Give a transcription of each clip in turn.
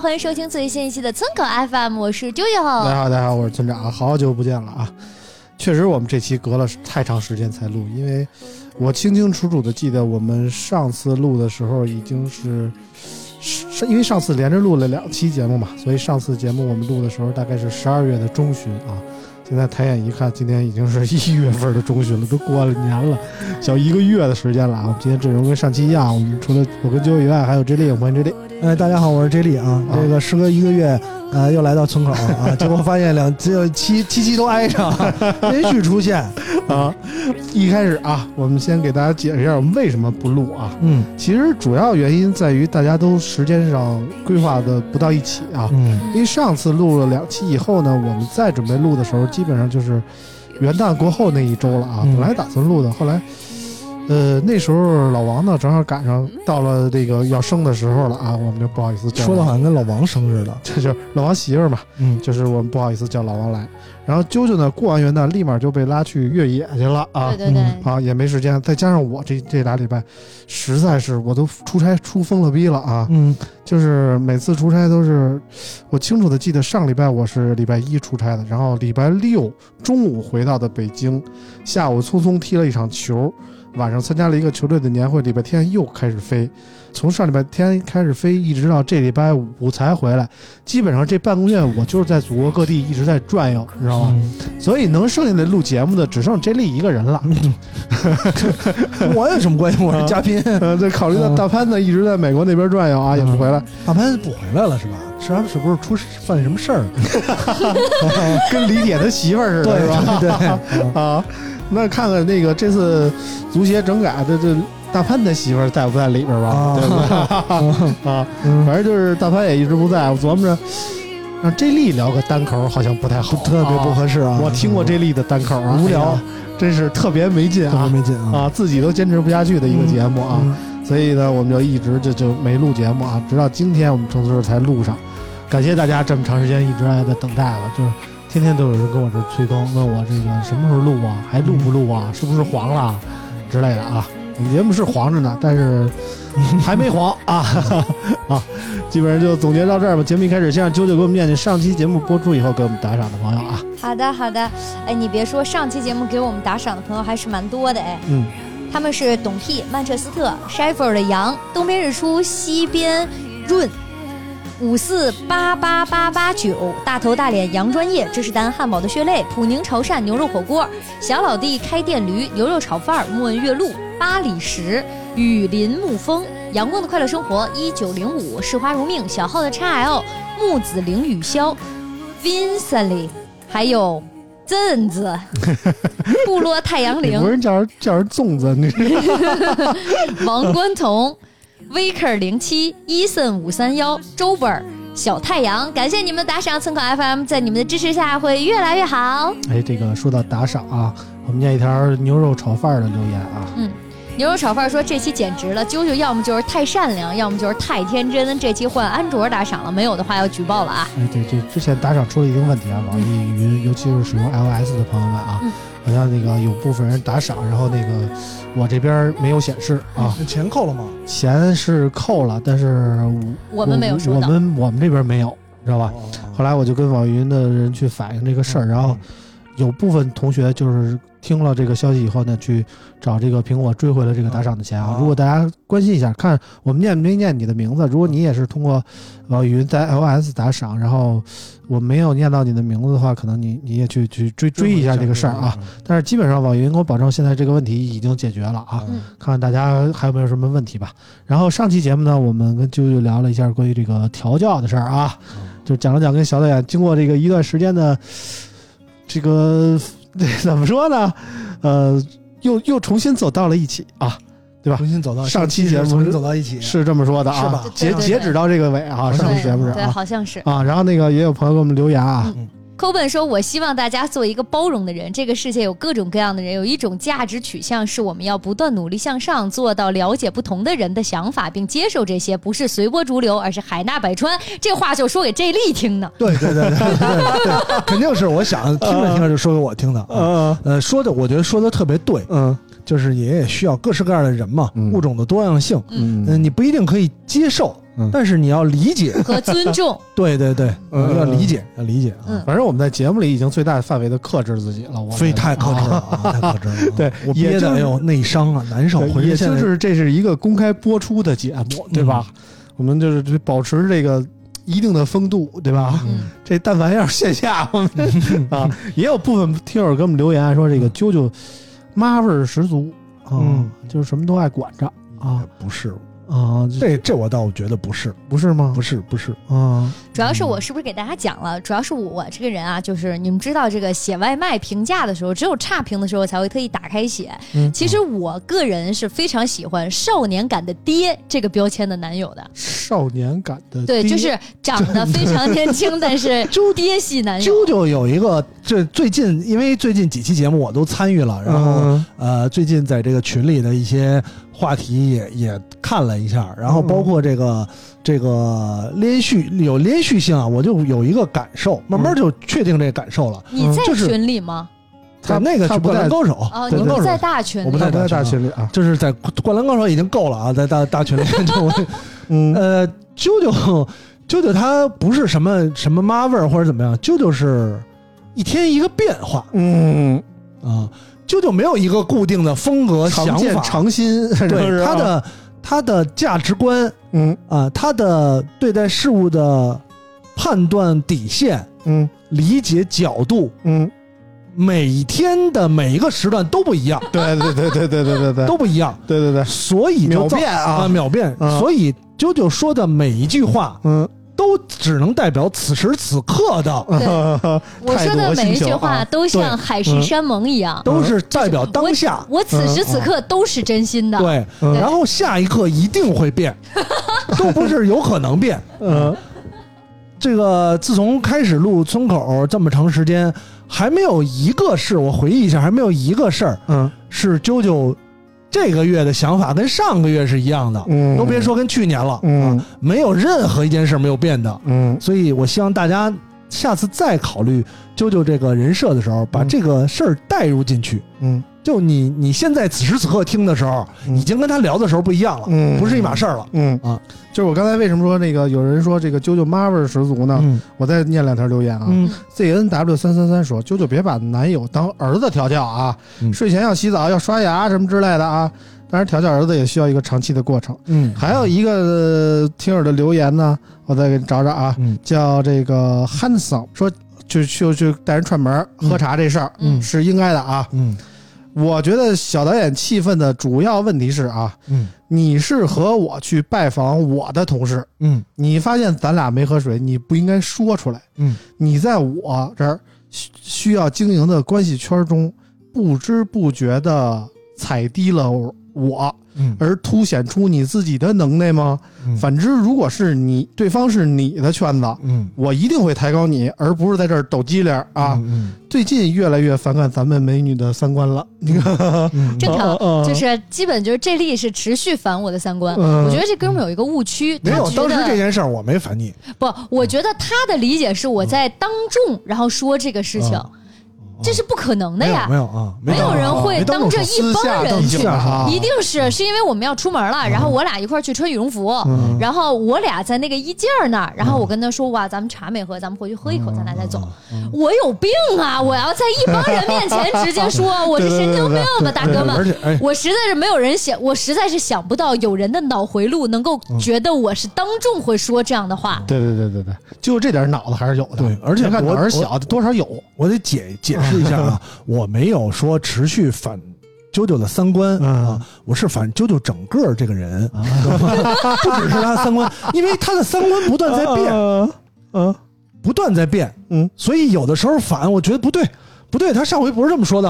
欢迎收听最新一期的村口 FM，我是啾啾。大家好，大家好，我是村长，好久不见了啊！确实，我们这期隔了太长时间才录，因为我清清楚楚的记得，我们上次录的时候已经是，是因为上次连着录了两期节目嘛，所以上次节目我们录的时候大概是十二月的中旬啊。现在抬眼一看，今天已经是一月份的中旬了，都过了年了，小一个月的时间了啊！我们今天阵容跟上期一样，我们除了我跟啾啾以外，还有 J 莉，欢迎 J 莉。哎，大家好，我是 J 莉啊。啊这个时隔一个月，呃，又来到村口啊，结果发现两只有七七期都挨上，连续出现。啊，一开始啊，我们先给大家解释一下我们为什么不录啊。嗯其实主要原因在于大家都时间上规划的不到一起啊。嗯因为上次录了两期以后呢，我们再准备录的时候，基本上就是元旦过后那一周了啊。嗯本来打算录的，后来，呃，那时候老王呢正好赶上到了这个要生的时候了啊，我们就不好意思叫。说的好，像跟老王生似的。这就是老王媳妇儿嘛，嗯就是我们不好意思叫老王来。然后啾啾呢，过完元旦立马就被拉去越野去了啊。对对对，嗯啊，也没时间，再加上我这这俩礼拜，实在是我都出差出疯了逼了啊！嗯就是每次出差都是，我清楚的记得上礼拜我是礼拜一出差的，然后礼拜六中午回到的北京，下午匆匆踢了一场球，晚上参加了一个球队的年会，礼拜天又开始飞，从上礼拜天开始飞，一直到这礼拜五才回来，基本上这半个月我就是在祖国各地一直在转悠，你知道吗？嗯，所以能剩下的录节目的只剩 J 莉一个人了。跟我有什么关系？我是嘉宾。呃，这考虑到大潘子一直在美国那边转悠啊，也不回来，大潘不回来了是吧？是他是不是出犯什么事儿？跟李铁他媳妇儿似的，对是吧？对对，啊，那看看那个这次足协整改这这大潘他媳妇儿在不在里边吧？啊对不对？啊，嗯反正就是大潘也一直不在，我琢磨着让 J 莉聊个单口好像不太好，特别不。合适啊。我听过 J 莉的单口啊，无聊哎，真是特别没劲特别啊没劲啊。啊，自己都坚持不下去的一个节目啊。嗯所以呢，我们就一直就就没录节目啊，直到今天我们正式才录上。感谢大家这么长时间一直在等待了，就是天天都有人跟我这催更，问我这个什么时候录啊，还录不录啊，是不是黄了啊之类的啊。我们节目是黄着呢，但是还没黄啊 啊！基本上就总结到这儿吧。节目一开始，先让啾啾给我们念念上期节目播出以后给我们打赏的朋友啊。好的好的。哎，你别说，上期节目给我们打赏的朋友还是蛮多的哎。嗯，他们是董屁、曼彻斯特、Sheffield 的羊、东边日出、西边润。五四八八八八九，大头大脸羊专业，芝士丹汉堡的血泪，普宁潮汕牛肉火锅，小老弟开店驴牛肉炒饭，木恩月露，八里石，雨林沐风，阳光的快乐生活，一九零五，视花如命，小号的 XL，木子凌雨潇，Vincently，还有镇子，部落太阳你岭不，是叫人叫人粽子，你 王冠彤、Viker 零七、Eason 五三幺、周本儿、小太阳，感谢你们的打赏，村口 FM 在你们的支持下会越来越好。哎，这个说到打赏啊，我们念一条牛肉炒饭的留言啊。嗯牛肉炒饭说这期简直了，啾啾要么就是太善良，要么就是太天真。这期换安卓打赏了，没有的话要举报了啊！哎，对，这之前打赏出了一定问题啊，网易云，尤其是使用 iOS 的朋友们啊，嗯好像那个有部分人打赏，然后那个我这边没有显示啊，钱扣了吗？钱是扣了，但是我们没有收我。们我们这边没有，知道吧？哦后来我就跟网易云的人去反映这个事儿，然后有部分同学就是听了这个消息以后呢，去找这个苹果追回了这个打赏的钱啊啊。如果大家关心一下，看我们念没念你的名字，如果你也是通过网易云在 iOS 打赏，然后我没有念到你的名字的话，可能你你也去去追追一下这个事儿啊。嗯。但是基本上网易云给我保证，现在这个问题已经解决了啊。嗯看看大家还有没有什么问题吧。然后上期节目呢，我们跟啾啾聊了一下关于这个调教的事儿啊，就讲了讲跟小导演经过这个一段时间的这个 怎么说呢？呃，又又重新走到了一起啊，对吧？重新走到上期节目重新走到一起，是这么说的啊是吧，截截止到这个尾啊，上期节目是对，啊好像是。啊。然后那个也有朋友给我们留言啊，扣本说：“我希望大家做一个包容的人。这个世界有各种各样的人，有一种价值取向是我们要不断努力向上，做到了解不同的人的想法，并接受这些，不是随波逐流，而是海纳百川。”这话就说给 J 莉听的。对对对对对对对，肯定是我想听着听着就说给我听的啊。呃呃，说的我觉得说的特别对，嗯就是也也需要各式各样的人嘛，嗯物种的多样性。嗯嗯，你不一定可以接受嗯，但是你要理解。和尊重，对对对，嗯要理解，要理解啊嗯。反正我们在节目里已经最大范围的克制自己了，我非太克制了太克制了啊。对我也就是憋的哎呦内伤啊，难受，也就是这是一个公开播出的节目，对吧？我们就是保持这个一定的风度，对吧？嗯，这但凡要是线下，我们啊，也有部分听友给我们留言说这个啾啾妈味儿十足啊，嗯。就是什么都爱管着啊。不是啊，这这这我倒觉得不是，不是吗？不是不是，啊，主要是我是不是给大家讲了？主要是我这个人啊，就是你们知道，这个写外卖评价的时候，只有差评的时候才会特意打开写。嗯其实我个人是非常喜欢“少年感的爹”这个标签的男友的。少年感的对，就是长得非常年轻，但是猪爹系男友。啾啾有一个，这最近因为最近几期节目我都参与了，然后、嗯呃，最近在这个群里的一些话题也也看了一下，然后包括这个、这个连续有连续性啊，我就有一个感受，慢慢就确定这个感受了。你在就是群里吗？他在那个灌篮高手，哦，灌篮高手你不在大群里。我不在大大群群里啊，就是在灌篮高手已经够了啊，在大大群里就嗯 呃，舅舅舅舅他不是什么什么妈味儿或者怎么样，舅舅是一天一个变化。嗯，啊，啾啾没有一个固定的风格常见想法，常新，对他的他的价值观嗯。啊，他的对待事物的判断底线、嗯。理解角度，嗯，每天的每一个时段都不一样，对对对对对对对对，都不一样，对对对，所以就造秒变啊。啊，秒变，啊所以啾啾说的每一句话嗯，都只能代表此时此刻的，我说的每一句话都像海誓山盟一样，都是代表当下。我此时此刻都是真心的。对，嗯然后下一刻一定会变，都不是有可能变。嗯这个自从开始录村口这么长时间，还没有一个事我回忆一下，还没有一个事儿嗯是啾啾这个月的想法跟上个月是一样的，嗯，都别说跟去年了，嗯。啊，没有任何一件事没有变的。嗯。所以我希望大家下次再考虑啾啾这个人设的时候，把嗯。这个事儿带入进去。嗯就你你现在此时此刻听的时候，嗯已经跟他聊的时候不一样了，嗯不是一码事儿了。嗯啊，就是我刚才为什么说那个有人说这个啾啾妈味儿十足呢？嗯我再念两条留言啊。嗯 Z N W 三三三说：“啾啾别把男友当儿子调教啊，嗯睡前要洗澡，要刷牙什么之类的啊。当然，调教儿子也需要一个长期的过程。嗯还有一个呃听友的留言呢，我再给你找找啊，嗯叫这个 Handsome 说，就就就带人串门喝茶这事儿、嗯是应该的啊。嗯我觉得小导演气愤的主要问题是啊，嗯。你是和我去拜访我的同事，嗯。你发现咱俩没喝水，你不应该说出来。嗯。你在我这儿需需要经营的关系圈中，不知不觉的踩低了我，嗯。而凸显出你自己的能耐吗？嗯。反之，如果是你对方是你的圈子，嗯。我一定会抬高你，而不是在这儿抖机灵儿啊！嗯最近越来越反感咱们美女的三观了，你 看，嗯正常就是基本就是这例是持续反我的三观。嗯。我觉得这哥们有一个误区，没有当时这件事儿我没烦你，不，我觉得他的理解是我在当众然后说这个事情。这是不可能的呀没有啊，没有人会当着一帮人去一定是是因为我们要出门了，然后我俩一块去穿羽绒服，嗯然后我俩在那个衣架那儿，然后我跟他说哇，咱们茶没喝，咱们回去喝一口，咱俩再走。我有病啊！我要在一帮人面前直接说 我是神经病吧，大哥们。而且哎，我实在是没有人想，我实在是想不到有人的脑回路能够觉得我是当众会说这样的话。对对对对对，就这点脑子还是有的。对而且我胆儿小，多少有。我得解解释一下啊，我没有说持续反啾啾的三观嗯。啊，我是反啾啾整个这个人，不只是他的三观，因为他的三观不断在变，嗯。不断在变，嗯，所以有的时候反，我觉得不对。不对，他上回不是这么说的。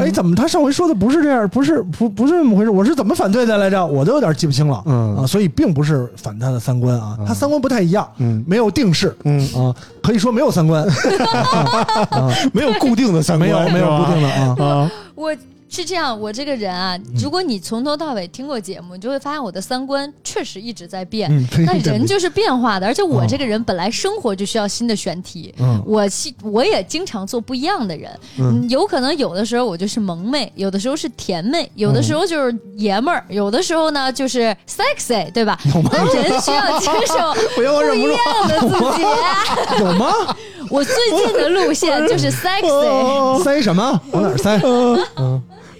哎，怎么他上回说的不是这样？不是不不是这么回事？我是怎么反对的来着？我都有点记不清了。嗯啊，所以并不是反他的三观啊，他三观不太一样，嗯没有定式嗯，啊，可以说没有三观，啊，没有固定的三观没，有没有固定的啊。啊。我是这样，我这个人啊，如果你从头到尾听过节目，你就会发现我的三观确实一直在变。那对人就是变化的，而且我这个人本来生活就需要新的选题，嗯我其我也经常做不一样的人，嗯，有可能有的时候我就是萌妹，有的时候是甜妹，有的时候就是爷们儿，有的时候呢就是 sexy，对吧？那人需要接受 不。一样的自己。有吗？我最近的路线就是 sexy，哦 塞什么？往哪儿塞？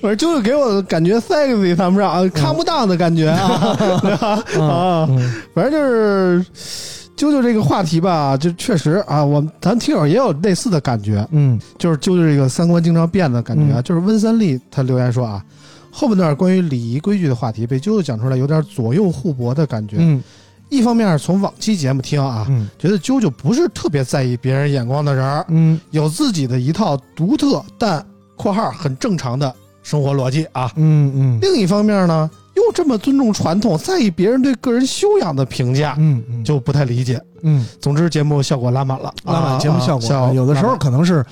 反正就是给我的感觉 sexy 谈不上啊，看不到的感觉啊，对吧？啊，反正就是啾啾这个话题吧，就确实啊，我们咱听友也有类似的感觉，嗯就是啾啾这个三观经常变的感觉啊。就是温三立他留言说啊，后半段关于礼仪规矩的话题被啾啾讲出来，有点左右互搏的感觉。嗯一方面从往期节目听啊，嗯觉得啾啾不是特别在意别人眼光的人儿，嗯有自己的一套独特但（括号）很正常的生活逻辑啊。嗯嗯另一方面呢，又这么尊重传统，在意别人对个人修养的评价，嗯嗯，就不太理解。嗯总之，节目效果拉满了，拉满节目效果，啊有的时候可能是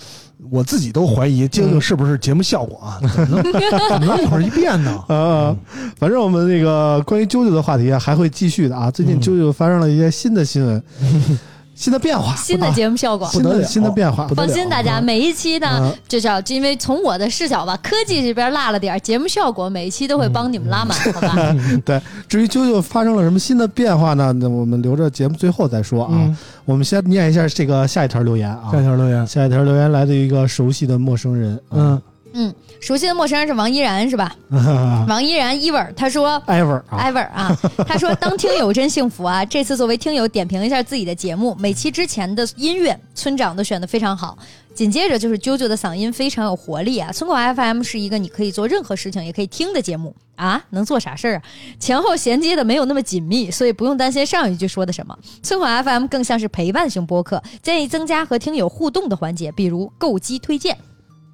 我自己都怀疑究竟是不是节目效果啊？怎么能怎么能一会儿一变呢？啊，反正我们那个关于啾啾的话题啊，还会继续的啊。最近嗯啾啾发生了一些新的新闻，新的变化，新的节目效果。新的不得了新的变化不。得了放心，大家每一期呢嗯，至少因为从我的视角吧，科技这边落了点节目效果，每一期都会帮你们拉满，好吧？对，至于啾啾发生了什么新的变化呢？那我们留着节目最后再说啊。嗯，我们先念一下这个下一条留言啊。下一条留言，下一条留言来自于一个熟悉的陌生人，嗯嗯，熟悉的陌生人是王依然是吧？嗯 王依然 Ever，，他说。Ever Ever 啊，他说当听友真幸福啊！这次作为听友点评一下自己的节目，每期之前的音乐村长都选的非常好，紧接着就是啾啾的嗓音非常有活力啊！村口 FM 是一个你可以做任何事情也可以听的节目啊，能做啥事儿啊？前后衔接的没有那么紧密，所以不用担心上一句说的什么。村口 FM 更像是陪伴型播客，建议增加和听友互动的环节，比如购机推荐。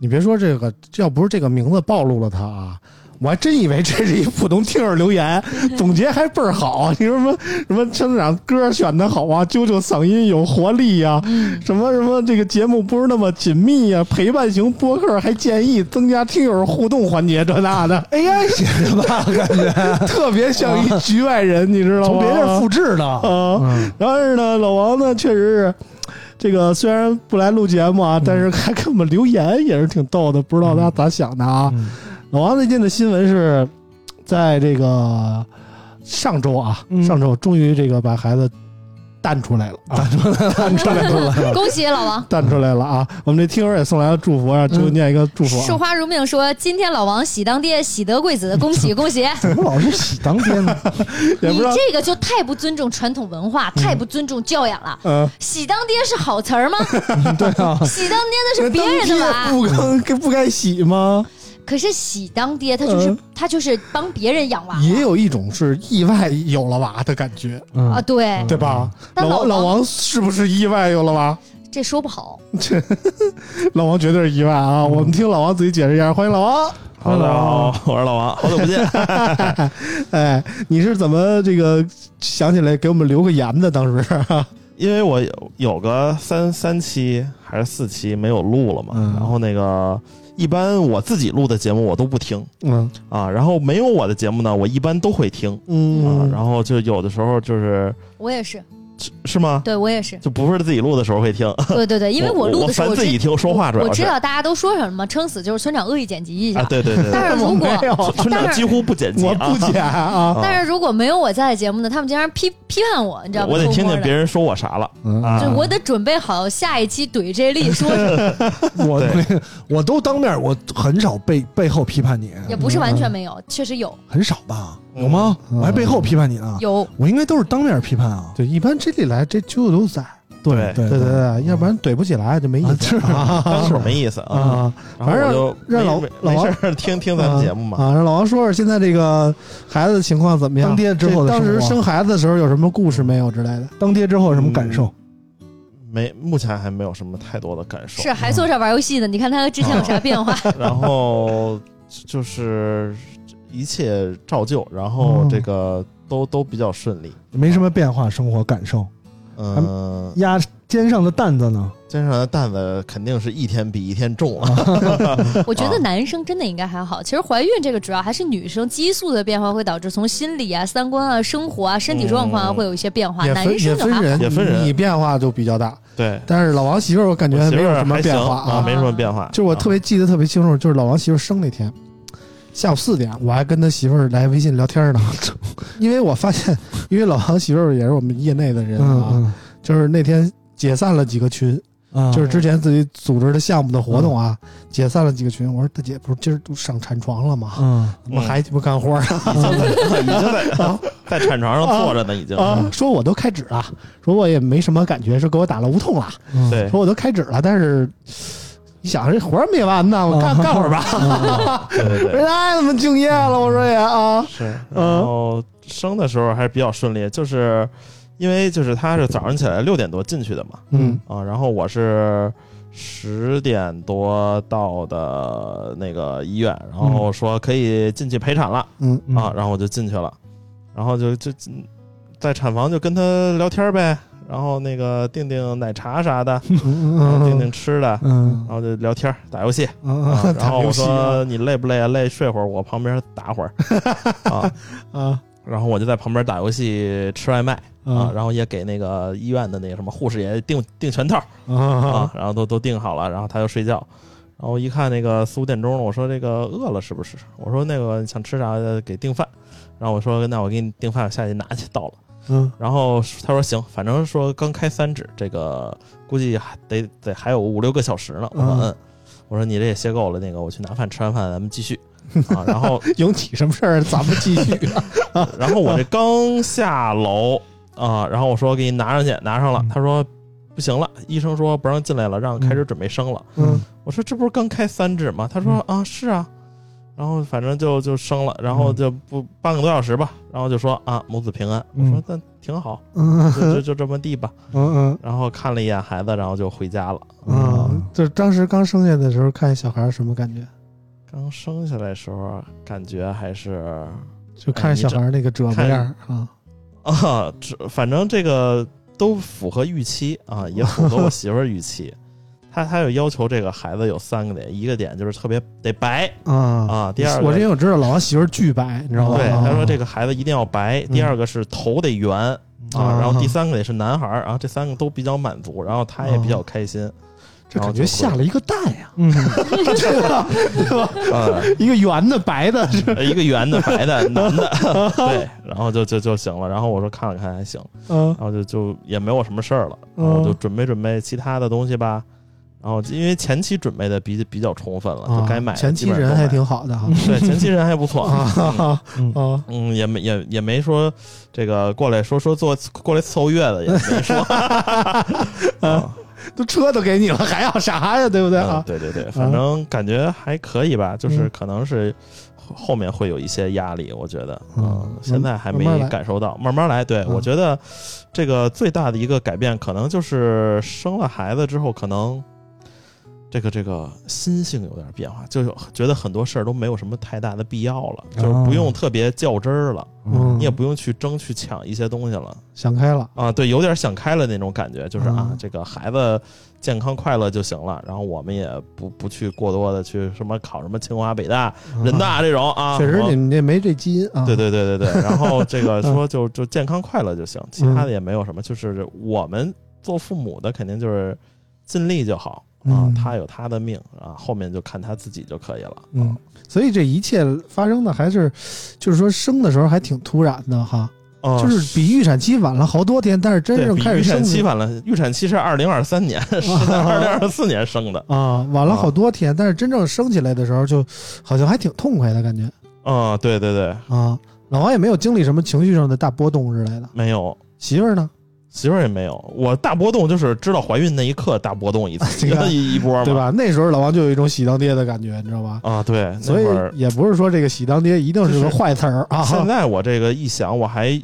你别说这个，要不是这个名字暴露了他啊，我还真以为这是一普通听友留言，总结还倍儿好。你说什么什么村长歌选的好啊，啾啾嗓音有活力呀、什么什么这个节目不是那么紧密呀、陪伴型播客还建议增加听友互动环节，这那的，，AI 写的吧？感觉 特别像一局外人，你知道吗？从别人复制的。啊。嗯但是呢，老王呢，确实是这个虽然不来录节目啊，但是还给我们留言也是挺逗的，不知道大家咋想的啊。嗯。老王最近的新闻是在这个上周啊，嗯。上周终于这个把孩子诞出来了啊，诞出来了，诞出来了。恭喜老王！诞出来了啊！我们这听友也送来了祝福，让就念一个祝福啊。树花如命说：“今天老王喜当爹，喜得贵子，恭喜 恭喜！怎么老是喜当爹呢？你这个就太不尊重传统文化，太不尊重教养了。嗯，喜当爹是好词儿吗？对啊，喜当爹那是别人的娃，不该不该洗吗？可是喜当爹他就是嗯他就是帮别人养娃也有一种是意外有了娃的感觉，嗯啊，对，对吧？但老王老王王是不是意外有了娃？这说不好。这 老王绝对是意外啊！我们听老王自己解释一下，欢迎老王。哈喽，大家好，我是老王，好久不见。哎，你是怎么这个想起来给我们留个言的？当时，因为我有有个三三期还是四期没有录了嘛，嗯然后那个一般我自己录的节目我都不听嗯。啊，然后没有我的节目呢，我一般都会听嗯。啊，嗯，然后就有的时候就是我也是，是是吗？对我也是，就不是自己录的时候会听，对对对，因为我录的时候烦自己听说话，主我要我知道大家都说什么，撑死就是村长恶意剪辑一下。啊，对对对对，但是 如果没有，村长几乎不剪辑我啊，不剪啊。啊 但是如果没有我在的节目呢，他们经常批批判我，你知道吗？我得听听别人说我啥了。嗯。啊。就，我得准备好下一期怼这例说什么，我我都当面，我很少背背后批判你，也不是完全没有，确实有。很少吧？嗯有吗？嗯我还背后批判你呢，有。我应该都是当面批判啊。对，一般这里来这就都在，对对对对对，要不然怼不起来就没意啊思是啊是没意思啊。反正就让老没老王没事听听咱们节目嘛。啊！让老王说说现在这个孩子的情况怎么样？当爹之后当时生孩子的时候有什么故事没有之类的？当爹之后有什么感受？没，目前还没有什么太多的感受。是还坐这玩游戏呢？你看他之前有啥变化？然后就是一切照旧，然后嗯这个都都比较顺利。没什么变化，生活感受。嗯，压肩上的担子呢？肩上的担子肯定是一天比一天重啊。我觉得男生真的应该还好。其实怀孕这个主要还是女生激素的变化会导致从心理啊、三观啊、生活啊、身体状况啊嗯会有一些变化。男也分人，也分人你变化就比较大。对，但是老王媳妇儿，我感觉没有什么变化啊，没什么变化。就我特别记得特别清楚，就是老王媳妇儿生那天，下午四点，我还跟他媳妇儿来微信聊天呢。因为我发现，因为老王媳妇儿也是我们业内的人啊，嗯就是那天解散了几个群，嗯，就是之前自己组织的项目的活动啊，解散了几个群。我说大姐，不是今儿都上产床了吗？嗯怎么还鸡巴干活儿啊？已经在在产床上坐着呢，已经。啊，说我都开指了，说我也没什么感觉，说给我打了无痛了，说我都开指了，但是你想这活儿没完呢，我干 干会儿吧。对对对，人太他妈敬业了，我说也啊，是。然后生的时候还是比较顺利，就是因为就是他是早上起来六点多进去的嘛，嗯。啊，然后我是十点多到的那个医院，然后说可以进去陪产了、嗯嗯。啊，然后我就进去了，然后就就在产房就跟他聊天呗，然后那个订订奶茶啥的，嗯然后订订吃的，嗯然后就聊天打游戏。然后我说你累不累啊？累睡会儿，我旁边打会儿 啊。啊然后我就在旁边打游戏、吃外卖啊，啊然后也给那个医院的那个什么护士也订订全套啊啊，然后都都订好了，然后他就睡觉。然后一看那个四五点钟了，我说这个饿了是不是？我说那个想吃啥给订饭。然后我说那我给你订饭，下去拿去到了。嗯然后他说行，反正说刚开三指，这个估计还得得还有五六个小时呢。我说嗯嗯，我说你这也歇够了，那个我去拿饭，吃完饭咱们继续 啊。然后有你什么事儿？咱们继续。然后我这刚下楼啊，然后我说给你拿上去，拿上了。他说不行了，医生说不让进来了，让开始准备生了。嗯我说这不是刚开三指吗？他说啊是啊。然后反正就就生了，然后就不半个多小时吧，然后就说啊母子平安。我说嗯那挺好，嗯就就就这么地吧。嗯嗯然后看了一眼孩子，然后就回家了。嗯，就是当时刚生下的时候看小孩儿什么感觉？刚生下来时候，感觉还是就看着小孩儿那个褶巴样儿啊，啊，这反正这个都符合预期啊，也符合我媳妇儿预期。她她有要求，这个孩子有三个点，一个点就是特别得白啊啊，第二个我之前我知道老王媳妇儿巨白，你知道吗？对，啊他说这个孩子一定要白，第二个是头得圆啊，啊然后第三个得是男孩儿，然后这三个都比较满足，然后他也比较开心。这感觉下了一个蛋呀，嗯，对 吧？对吧？呃，一个圆的白的，是一个圆的白的男的，对，然后就就就行了。然后我说看了看还行，嗯然后就就也没有什么事儿了，然后我就准备准备其他的东西吧。然后因为前期准备的比比较充分了，就该买啊前期人还挺好的哈。对，前期人还不错啊啊嗯也没也也没说这个过来说说做过来伺候月子也没说 啊，都车都给你了，还要啥呀？对不对？对对对，反正感觉还可以吧，就是可能是后后面会有一些压力，我觉得，嗯嗯，现在还没感受到，慢慢来。对嗯我觉得这个最大的一个改变，可能就是生了孩子之后，可能这个这个心性有点变化，就觉得很多事儿都没有什么太大的必要了，就是不用特别较真儿了，嗯你也不用去争去抢一些东西了想开了，啊。对，有点想开了那种感觉，就是啊嗯，这个孩子健康快乐就行了，然后我们也不不去过多的去什么考什么清华北大、人大这种啊。嗯确实我你们这没这基因啊。对对对对对，然后这个嗯说 就就健康快乐就行，其他的也没有什么，就是我们做父母的肯定就是尽力就好啊嗯，他有他的命啊，后面就看他自己就可以了。嗯，所以这一切发生的还是，就是说生的时候还挺突然的哈，啊就是比预产期晚了好多天，但是真正开始生的产期晚了，预产期是二零二三年，是在二零二四年生的。啊，晚了好多天，但是真正生起来的时候，就好像还挺痛快的感觉啊，对对对，啊。老王也没有经历什么情绪上的大波动之类的，没有。媳妇儿呢，媳妇儿也没有，我大波动就是知道怀孕那一刻大波动一次，一 一波嘛，对？吧？那时候老王就有一种喜当爹的感觉，你知道吧？啊，对，那所以会也不是说这个喜当爹一定是个坏词儿啊，现在我这个一想，我还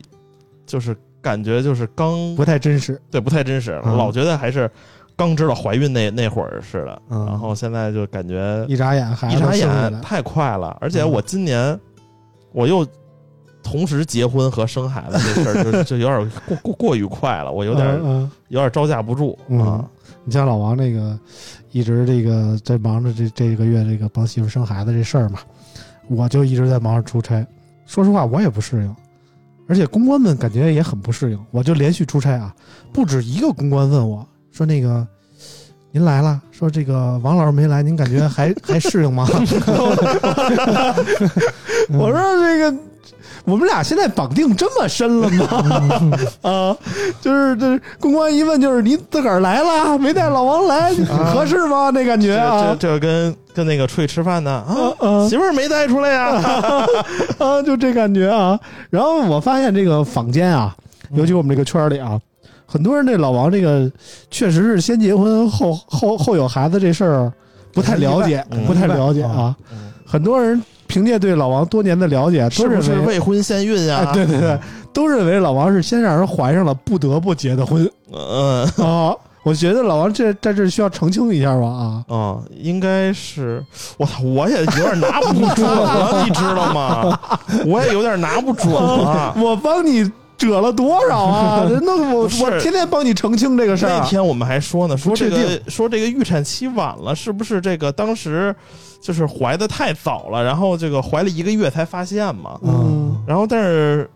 就是感觉就是刚不太真实。对不太真实，嗯老觉得还是刚知道怀孕那那会儿似的，嗯然后现在就感觉一眨眼孩一眨眼太快了，而且我今年我又同时结婚和生孩子这事儿，就 就有点过过过于快了，我有点嗯嗯有点招架不住嗯啊。你像老王这个一直这个在忙着这这个月这个帮媳妇生孩子这事儿嘛，我就一直在忙着出差。说实话，我也不适应，而且公关们感觉也很不适应。我就连续出差啊，不止一个公关问我说：“那个 您来了，说这个王老师没来，您感觉还还适应吗？” 我说：“这个。”我们俩现在绑定这么深了吗？啊，就是这公关一问就是你自个儿来了，没带老王来，合适吗？那感觉这啊这这跟跟那个出去吃饭呢啊，啊媳妇儿没带出来呀。啊，就这感觉啊。然后我发现这个坊间啊，尤其我们这个圈里啊，很多人对老王这个确实是先结婚后后后有孩子这事儿不太了解嗯，不太了解啊。嗯很多人凭借对老王多年的了解，是不都认为是未婚先孕啊？哎，对对对，都认为老王是先让人怀上了，不得不结的婚嗯 啊。我觉得老王这在这需要澄清一下吧啊。啊，应该是我操，我也有点拿不准了，你知道吗？我也有点拿不准了。我帮你折了多少啊？那我我天天帮你澄清这个事。那天我们还说呢，说这个说这个预产期晚了，是不是这个当时就是怀的太早了，然后这个怀了一个月才发现嘛？嗯然后但是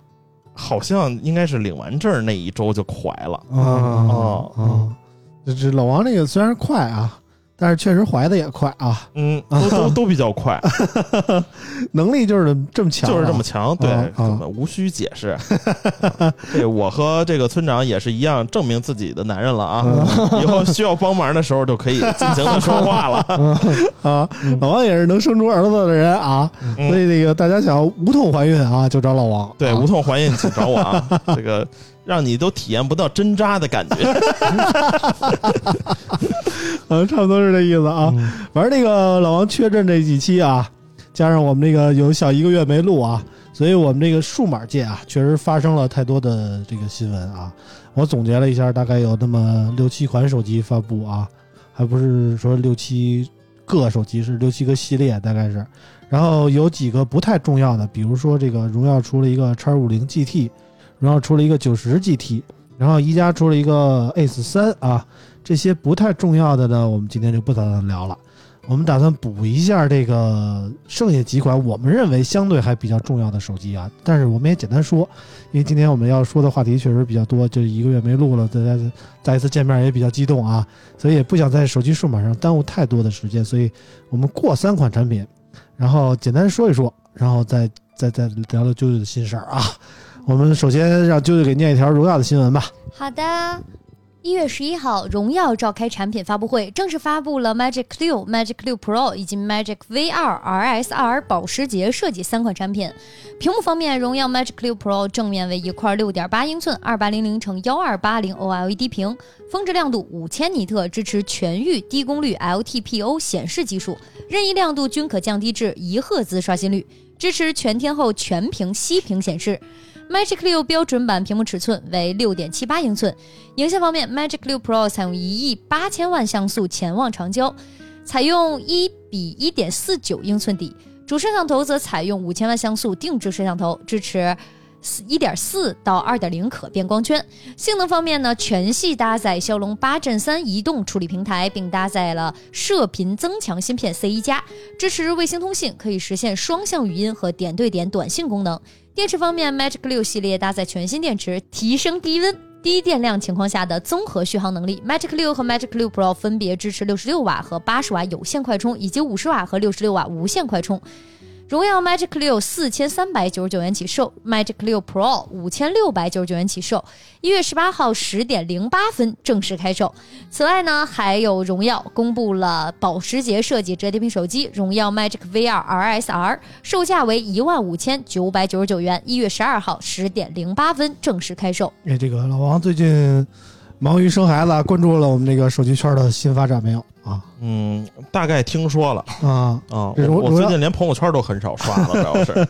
好像应该是领完证那一周就怀了。啊啊啊！这这老王这个虽然快啊，但是确实怀的也快啊，嗯，都都都比较快，能力就是这么强啊，就是这么强，对啊，啊根本无需解释。啊这我和这个村长也是一样，证明自己的男人了啊！以后需要帮忙的时候就可以尽情的说话了。啊。老王也是能生出儿子的人啊，嗯所以这个大家想要无痛怀孕啊，就找老王。对，啊无痛怀孕请找我啊！这个让你都体验不到针扎的感觉。呃，差不多是这意思啊。反正那个老王缺阵这几期啊，加上我们这个有小一个月没录啊，所以我们这个数码界啊，确实发生了太多的这个新闻啊。我总结了一下，大概有那么六七款手机发布啊，还不是说六七个手机，是六七个系列，大概是。然后有几个不太重要的，比如说这个荣耀出了一个叉五零 GT，然后出了一个九十 GT，然后一加出了一个 Ace 三啊，这些不太重要的呢，我们今天就不打算聊了。我们打算补一下这个剩下几款我们认为相对还比较重要的手机啊，但是我们也简单说，因为今天我们要说的话题确实比较多，就一个月没录了，大家再一次见面也比较激动啊，所以也不想在手机数码上耽误太多的时间，所以我们过三款产品，然后简单说一说，然后再再再聊聊啾啾的心事儿啊。我们首先让啾啾给念一条荣耀的新闻吧。好的。一月十一号，荣耀召开产品发布会，正式发布了 Magic 六、Magic 六 Pro 以及 Magic VR RSR 保时捷设计三款产品。屏幕方面，荣耀 Magic 六 Pro 正面为一块六点八英寸二八零零乘幺二八零 OLED 屏，峰值亮度五千尼特，支持全域低功率 LTPO 显示技术，任意亮度均可降低至一赫兹刷新率，支持全天候全屏息屏显示。Magic 六标准版屏幕尺寸为六点七八英寸。影像方面，Magic 六 Pro 采用一亿八千万像素潜望长焦，采用一比一点四九英寸底，主摄像头则采用五千万像素定制摄像头，支持。一点四到二点零可变光圈。性能方面呢，全系搭载骁龙八 Gen 三移动处理平台，并搭载了射频增强芯片 C 一加，支持卫星通信，可以实现双向语音和点对点短信功能。电池方面，Magic 六系列搭载全新电池，提升低温、低电量情况下的综合续航能力。Magic 六和 Magic 六 Pro 分别支持六十六瓦和八十瓦有线快充，以及五十瓦和六十六瓦无线快充。荣耀 Magic 六四千三百九十九元起售，Magic 六 Pro 五千六百九十九元起售。一月十八号十点零八分正式开售。此外呢，还有荣耀公布了保时捷设计折叠屏手机荣耀 Magic VR RSR，售价为一万五千九百九十九元。一月十二号十点零八分正式开售。哎，这个老王最近忙于生孩子，关注了我们这个手机圈的新发展没有啊？嗯，大概听说了啊，啊，我我最近连朋友圈都很少刷了，主要是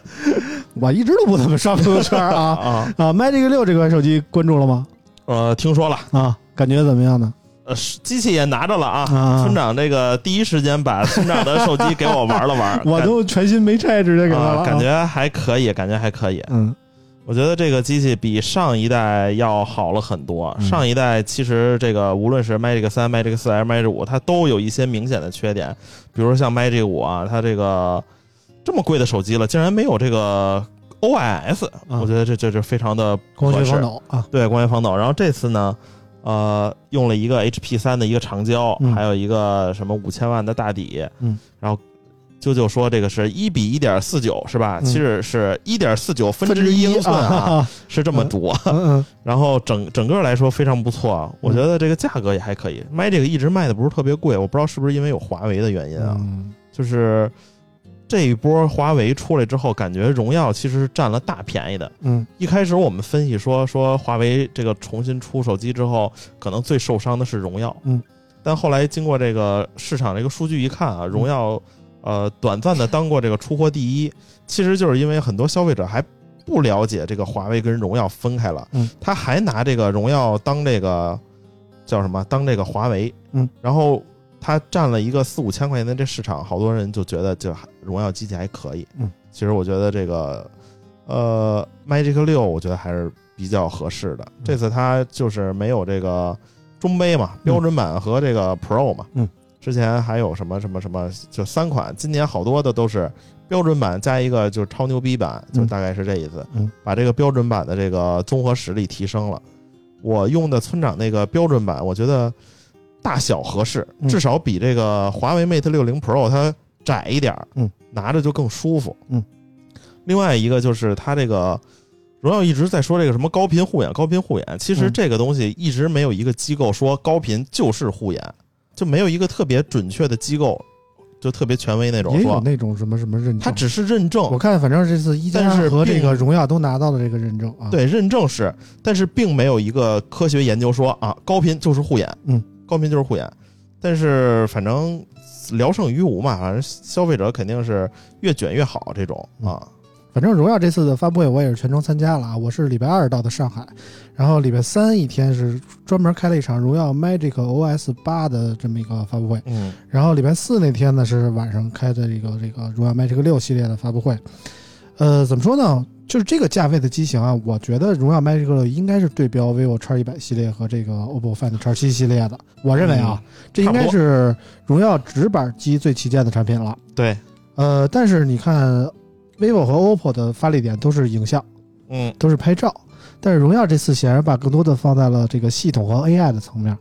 我一直都不怎么刷朋友圈啊 啊，啊！Magic 六这款手机关注了吗？呃，听说了，啊，感觉怎么样呢？呃，是机器也拿着了啊。啊村长这个第一时间把村长的手机给我玩了玩，我都全新没拆，直接给他了感觉还可以，感觉还可以。嗯我觉得这个机器比上一代要好了很多。嗯上一代其实这个无论是 Magic 三、Magic 四还是 Magic 五，它都有一些明显的缺点，比如说像 Magic 五啊，它这个这么贵的手机了，竟然没有这个 OIS，、啊我觉得这这这非常的光学合适防抖啊，对，光学防抖。然后这次呢，呃，用了一个 HP 三的一个长焦，嗯还有一个什么五千万的大底，嗯，然后。啾啾说这个是一比一点四九是吧？嗯其实是一点四九分之一英寸啊，啊，是这么读。嗯嗯 然后整整个来说非常不错啊，我觉得这个价格也还可以。Magic 一直卖的不是特别贵，我不知道是不是因为有华为的原因啊。嗯就是这一波华为出来之后，感觉荣耀其实是占了大便宜的。嗯一开始我们分析说说华为这个重新出手机之后，可能最受伤的是荣耀。嗯，但后来经过这个市场这个数据一看啊，荣耀呃短暂的当过这个出货第一，其实就是因为很多消费者还不了解这个华为跟荣耀分开了，嗯，他还拿这个荣耀当这个叫什么？当这个华为，嗯，然后他占了一个四五千块钱的这市场，好多人就觉得就荣耀机器还可以，嗯，其实我觉得这个呃 Magic 六，我觉得还是比较合适的。这次它就是没有这个中杯嘛，标准版和这个 Pro 嘛，嗯，之前还有什么什么什么，就三款，今年好多的都是标准版加一个就是超牛逼版，就嗯。大概是这意思，嗯，把这个标准版的这个综合实力提升了。我用的村长那个标准版，我觉得大小合适，嗯。至少比这个华为 Mate 六零 Pro 它窄一点儿，嗯，拿着就更舒服，嗯。另外一个就是它这个荣耀一直在说这个什么高频护眼，高频护眼，其实嗯。这个东西一直没有一个机构说高频就是护眼，就没有一个特别准确的机构，就特别权威那种也有，那种什么什么认证，它只是认证，我看反正这次一加和这个荣耀都拿到了这个认证啊，，对，认证是，但是并没有一个科学研究说啊，高频就是护眼，嗯，高频就是护眼。但是反正聊胜于无嘛，反正消费者肯定是越卷越好这种啊。反正荣耀这次的发布会我也是全程参加了啊，我是礼拜二到的上海，然后礼拜三一天是专门开了一场荣耀 Magic OS 八的这么一个发布会，嗯然后礼拜四那天呢是晚上开的这个这个荣耀 Magic 六系列的发布会。呃，怎么说呢？就是这个价位的机型啊，我觉得荣耀 Magic 六应该是对标 vivo X 一百系列和这个 OPPO Find X 七系列的。我认为啊，这应该是荣耀直板机最旗舰的产品了。对，呃，但是你看 vivo 和 OPPO 的发力点都是影像，嗯都是拍照，但是荣耀这次显然把更多的放在了这个系统和 AI 的层面。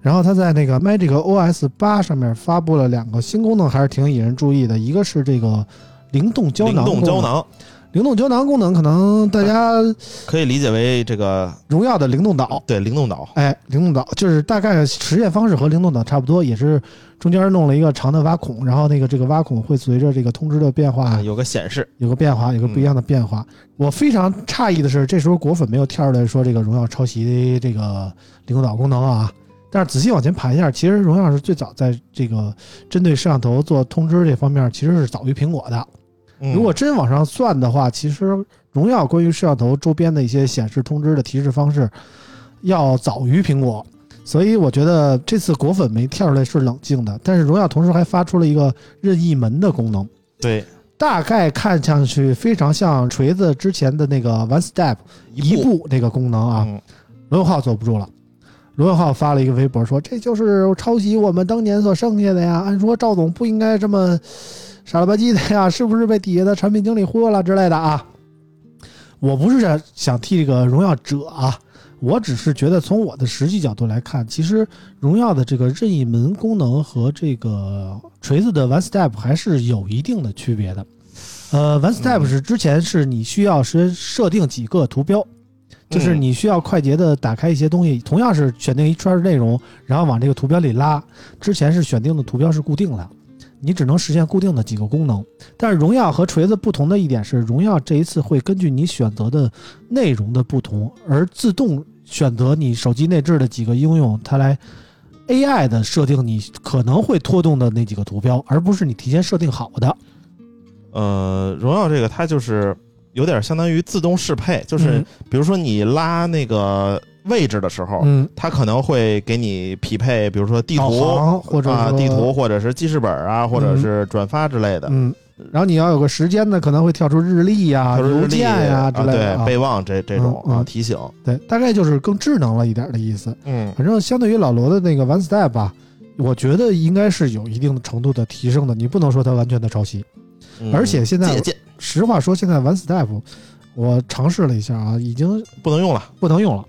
然后它在那个 Magic OS 八上面发布了两个新功能，还是挺引人注意的。一个是这个灵动胶灵囊，动胶，囊灵动胶囊功能可能大家 可以理解为这个荣耀的灵动岛，对灵动岛，哎，灵动岛就是大概实验方式和灵动岛差不多，也是中间弄了一个长的挖孔，然后那个这个挖孔会随着这个通知的变化啊，有个显示，有个变化，有个不一样的变化。我非常诧异的是，这时候果粉没有跳出来说这个荣耀抄袭这个灵动岛功能啊。但是仔细往前盘一下，其实荣耀是最早在这个针对摄像头做通知这方面，其实是早于苹果的。嗯如果真往上算的话，其实荣耀关于摄像头周边的一些显示通知的提示方式，要早于苹果。所以我觉得这次果粉没跳出来是冷静的，但是荣耀同时还发出了一个任意门的功能，对，大概看上去非常像锤子之前的那个 One Step 一步步那个功能啊。嗯罗永浩坐不住了，罗永浩发了一个微博说：“这就是抄袭我们当年所剩下的呀！按说赵总不应该这么傻了吧唧的呀，是不是被底下的产品经理忽悠了之类的啊？”我不是想替这个荣耀者啊，我只是觉得从我的实际角度来看，其实荣耀的这个任意门功能和这个锤子的 One Step 还是有一定的区别的。呃，One Step 是之前是你需要先设定几个图标，就是你需要快捷的打开一些东西，同样是选定一圈内容，然后往这个图标里拉。之前是选定的图标是固定的，你只能实现固定的几个功能。但是荣耀和锤子不同的一点是，荣耀这一次会根据你选择的内容的不同，而自动选择你手机内置的几个应用，它来 AI 的设定你可能会拖动的那几个图标，而不是你提前设定好的。呃，荣耀这个它就是有点相当于自动适配，就是嗯比如说你拉那个位置的时候，嗯，它可能会给你匹配，比如说地图或者啊地图，或者是记事本啊，或者是转发之类的。嗯，然后你要有个时间呢，可能会跳出日历呀、或者日历邮件呀、之啊类的、对备忘这这种啊提醒，对，大概就是更智能了一点的意思。嗯反正相对于老罗的那个 One Step 吧，我觉得应该是有一定程度的提升的。你不能说它完全的抄袭。嗯而且现在实话说，现在 One Step 我尝试了一下啊，已经不能用了。不能用了。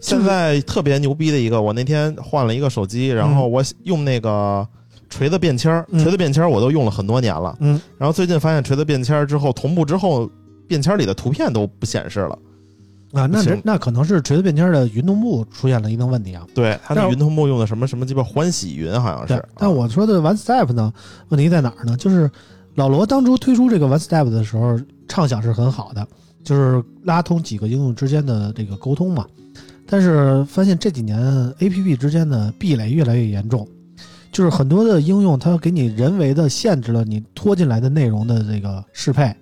现在特别牛逼的一个，我那天换了一个手机，然后我用那个锤子便签儿，嗯锤子便签儿我都用了很多年了。嗯，然后最近发现锤子便签儿之后，同步之后，便签儿里的图片都不显示了。啊，那这那可能是锤子便签的云同步出现了一定问题啊。对，它但是那云同步用的什么什么鸡巴欢喜云，好像是。，但我说的 One Step 呢，问题在哪儿呢？就是老罗当初推出这个 One Step 的时候，畅想是很好的，就是拉通几个应用之间的这个沟通嘛。但是发现这几年 A P P 之间的壁垒越来越严重，就是很多的应用它给你人为的限制了你拖进来的内容的这个适配，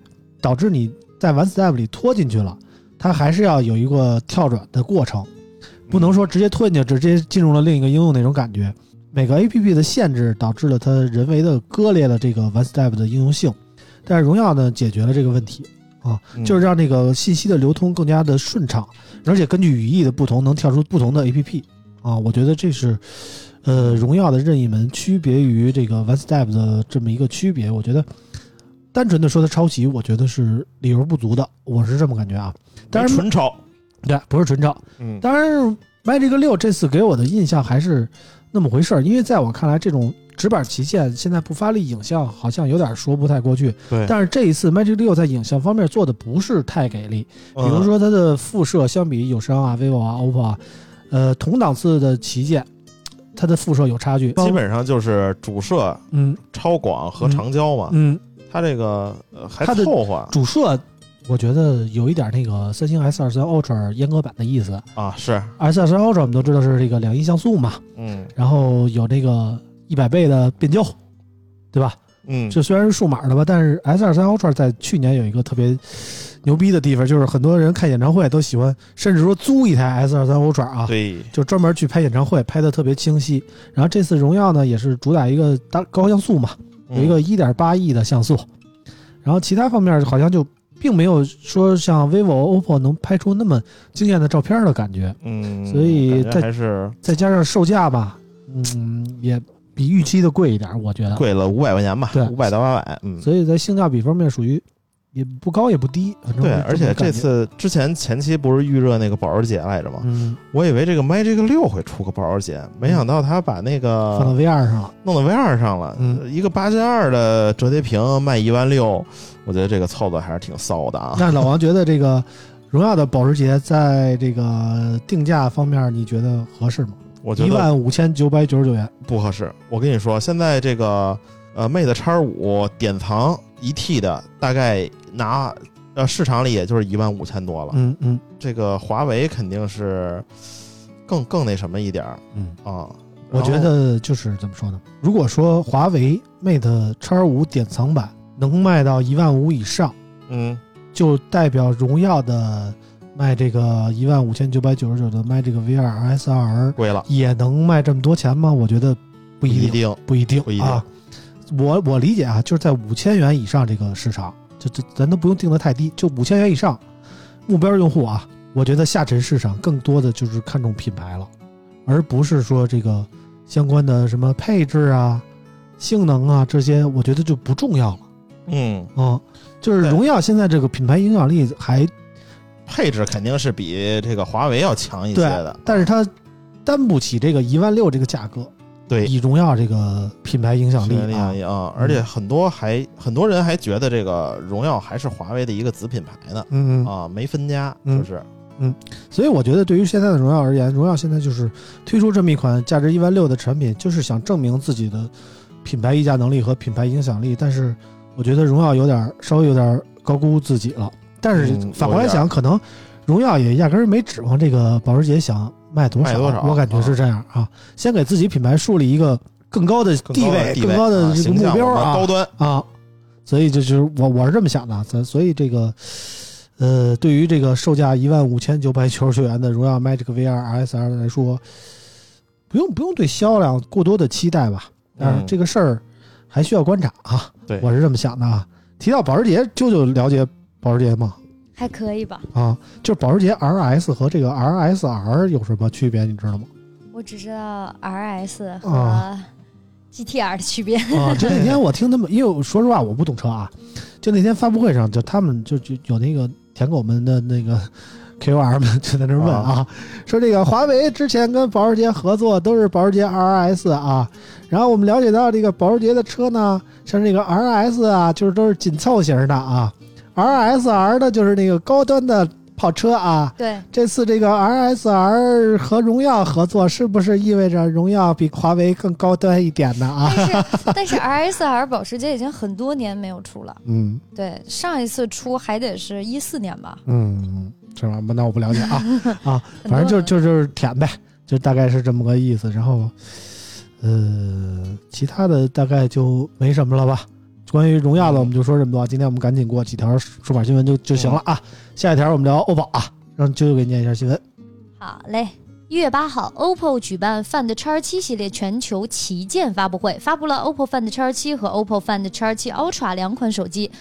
导致你在 One Step 里拖进去了，它还是要有一个跳转的过程，不能说直接拖进去，直接进入了另一个应用那种感觉。每个 A P P 的限制导致了它人为的割裂了这个 One Step 的应用性，但是荣耀呢解决了这个问题啊，嗯。就是让这个信息的流通更加的顺畅，而且根据语义的不同能跳出不同的 A P P 啊，我觉得这是呃荣耀的任意门区别于这个 One Step 的这么一个区别，我觉得。单纯的说它抄袭，我觉得是理由不足的，我是这么感觉啊。当然，纯抄。对，不是纯抄，嗯，当然，Magic 六这次给我的印象还是那么回事儿，因为在我看来，这种直板旗舰现在不发力影像，好像有点说不太过去。对。但是这一次 Magic 六在影像方面做的不是太给力，比比如说它的副摄相比友商啊、vivo 啊、OPPO 啊，呃，同档次的旗舰，它的副摄有差距。基本上就是主摄、嗯超广和长焦嘛。嗯，它这个呃还它的凑合主摄我觉得有一点那个三星 S 二三 Ultra 阉割版的意思。啊，是 S 二三 Ultra 我们都知道是这个两亿像素嘛，嗯然后有这个一百倍的变焦，对吧？嗯，这虽然是数码的吧，但是 S 二三 Ultra 在去年有一个特别牛逼的地方，就是很多人看演唱会都喜欢，甚至说租一台 S 二三 Ultra 啊，对，就专门去拍演唱会，拍的特别清晰。然后这次荣耀呢也是主打一个大高像素嘛，有一个一点八亿的像素，然后其他方面好像就并没有说像 vivo、OPPO 能拍出那么惊艳的照片的感觉。嗯，所以再还是再加上售价吧，嗯，也比预期的贵一点，我觉得。贵了五百块钱吧，对五百到八百，嗯。所以在性价比方面属于也不高也不低，反正对，而且这次之前前期不是预热那个保时捷来着吗？嗯我以为这个 Magic 六会出个保时捷，没想到他把那个放到 V 二上了，弄到 V 二上了。嗯一个八千二的折叠屏卖一万六，我觉得这个操作还是挺骚的啊。那老王觉得这个荣耀的保时捷在这个定价方面，你觉得合适吗？我觉得一万五千九百九十九元，不合适。我跟你说，现在这个呃 Mate X 五典藏一 T 的，大概拿呃市场里也就是一万五千多了。嗯嗯这个华为肯定是更更那什么一点儿嗯，啊。我觉得就是怎么说呢？如果说华为 Mate X 五典藏版能卖到一万五以上，嗯就代表荣耀的卖这个一万五千九百九十九的卖这个 V 二 SR 贵了，也能卖这么多钱吗？我觉得不一定，定。不一定，不一定啊。我我理解啊，就是在五千元以上这个市场，就就咱都不用定的太低，就五千元以上目标用户啊，我觉得下沉市场更多的就是看重品牌了，而不是说这个相关的什么配置啊、性能啊这些，我觉得就不重要了。嗯，啊，就是荣耀现在这个品牌影响力还配置肯定是比这个华为要强一些对的，，但是它担不起这个一万六这个价格，对。以荣耀这个品牌影响力力啊，啊，而且很多还很多人还觉得这个荣耀还是华为的一个子品牌呢，嗯嗯，啊，没分家，嗯。就是嗯。所以我觉得对于现在的荣耀而言，荣耀现在就是推出这么一款价值一万六的产品，就是想证明自己的品牌溢价能力和品牌影响力。但是我觉得荣耀有点稍微有点高估自己了。但是嗯反过来想，可能荣耀也压根儿没指望这个保时捷想卖多少，卖多少我感觉是这样啊，先给自己品牌树立一个更高的地位、更高的啊这个目标啊，高端，啊，所以这就是我我是这么想的，咱所以这个，呃，对于这个售价一万五千九百九十九元的荣耀 Magic VR SR 来说，不用不用对销量过多的期待吧，但是嗯这个事儿还需要观察啊，对我是这么想的啊。提到保时捷，舅舅了解保时捷吗？还可以吧？啊，就是保时捷 RS 和这个 RSR 有什么区别，你知道吗？我只知道 RS 和啊 GTR 的区别。啊，就那天我听他们，因为我说实话我不懂车啊，就那天发布会上，就他们就就有那个舔狗们的那个 KOL 们就在那问啊，说这个华为之前跟保时捷合作都是保时捷 RS 啊，然后我们了解到这个保时捷的车呢，像这个 RS 啊，就是都是紧凑型的啊，RSR 的就是那个高端的跑车啊，对，这次这个 RSR 和荣耀合作，是不是意味着荣耀比华为更高端一点呢？啊，但是 RSR 保时捷已经很多年没有出了。嗯对，上一次出还得是一四年吧。嗯，是吧？那我不了解啊 啊，反正就就就是舔呗，就大概是这么个意思。然后，呃，其他的大概就没什么了吧。关于荣耀的，我们就说这么多。今天我们赶紧过几条数码新闻就就行了啊。下一条我们聊 OPPO 啊，让舅舅给念一下新闻。好嘞。一月八号，OPPO 举办 Find X7 系列全球旗舰发布会，发布了 OPPO Find X7 和 OPPO Find X7 Ultra 两款手机。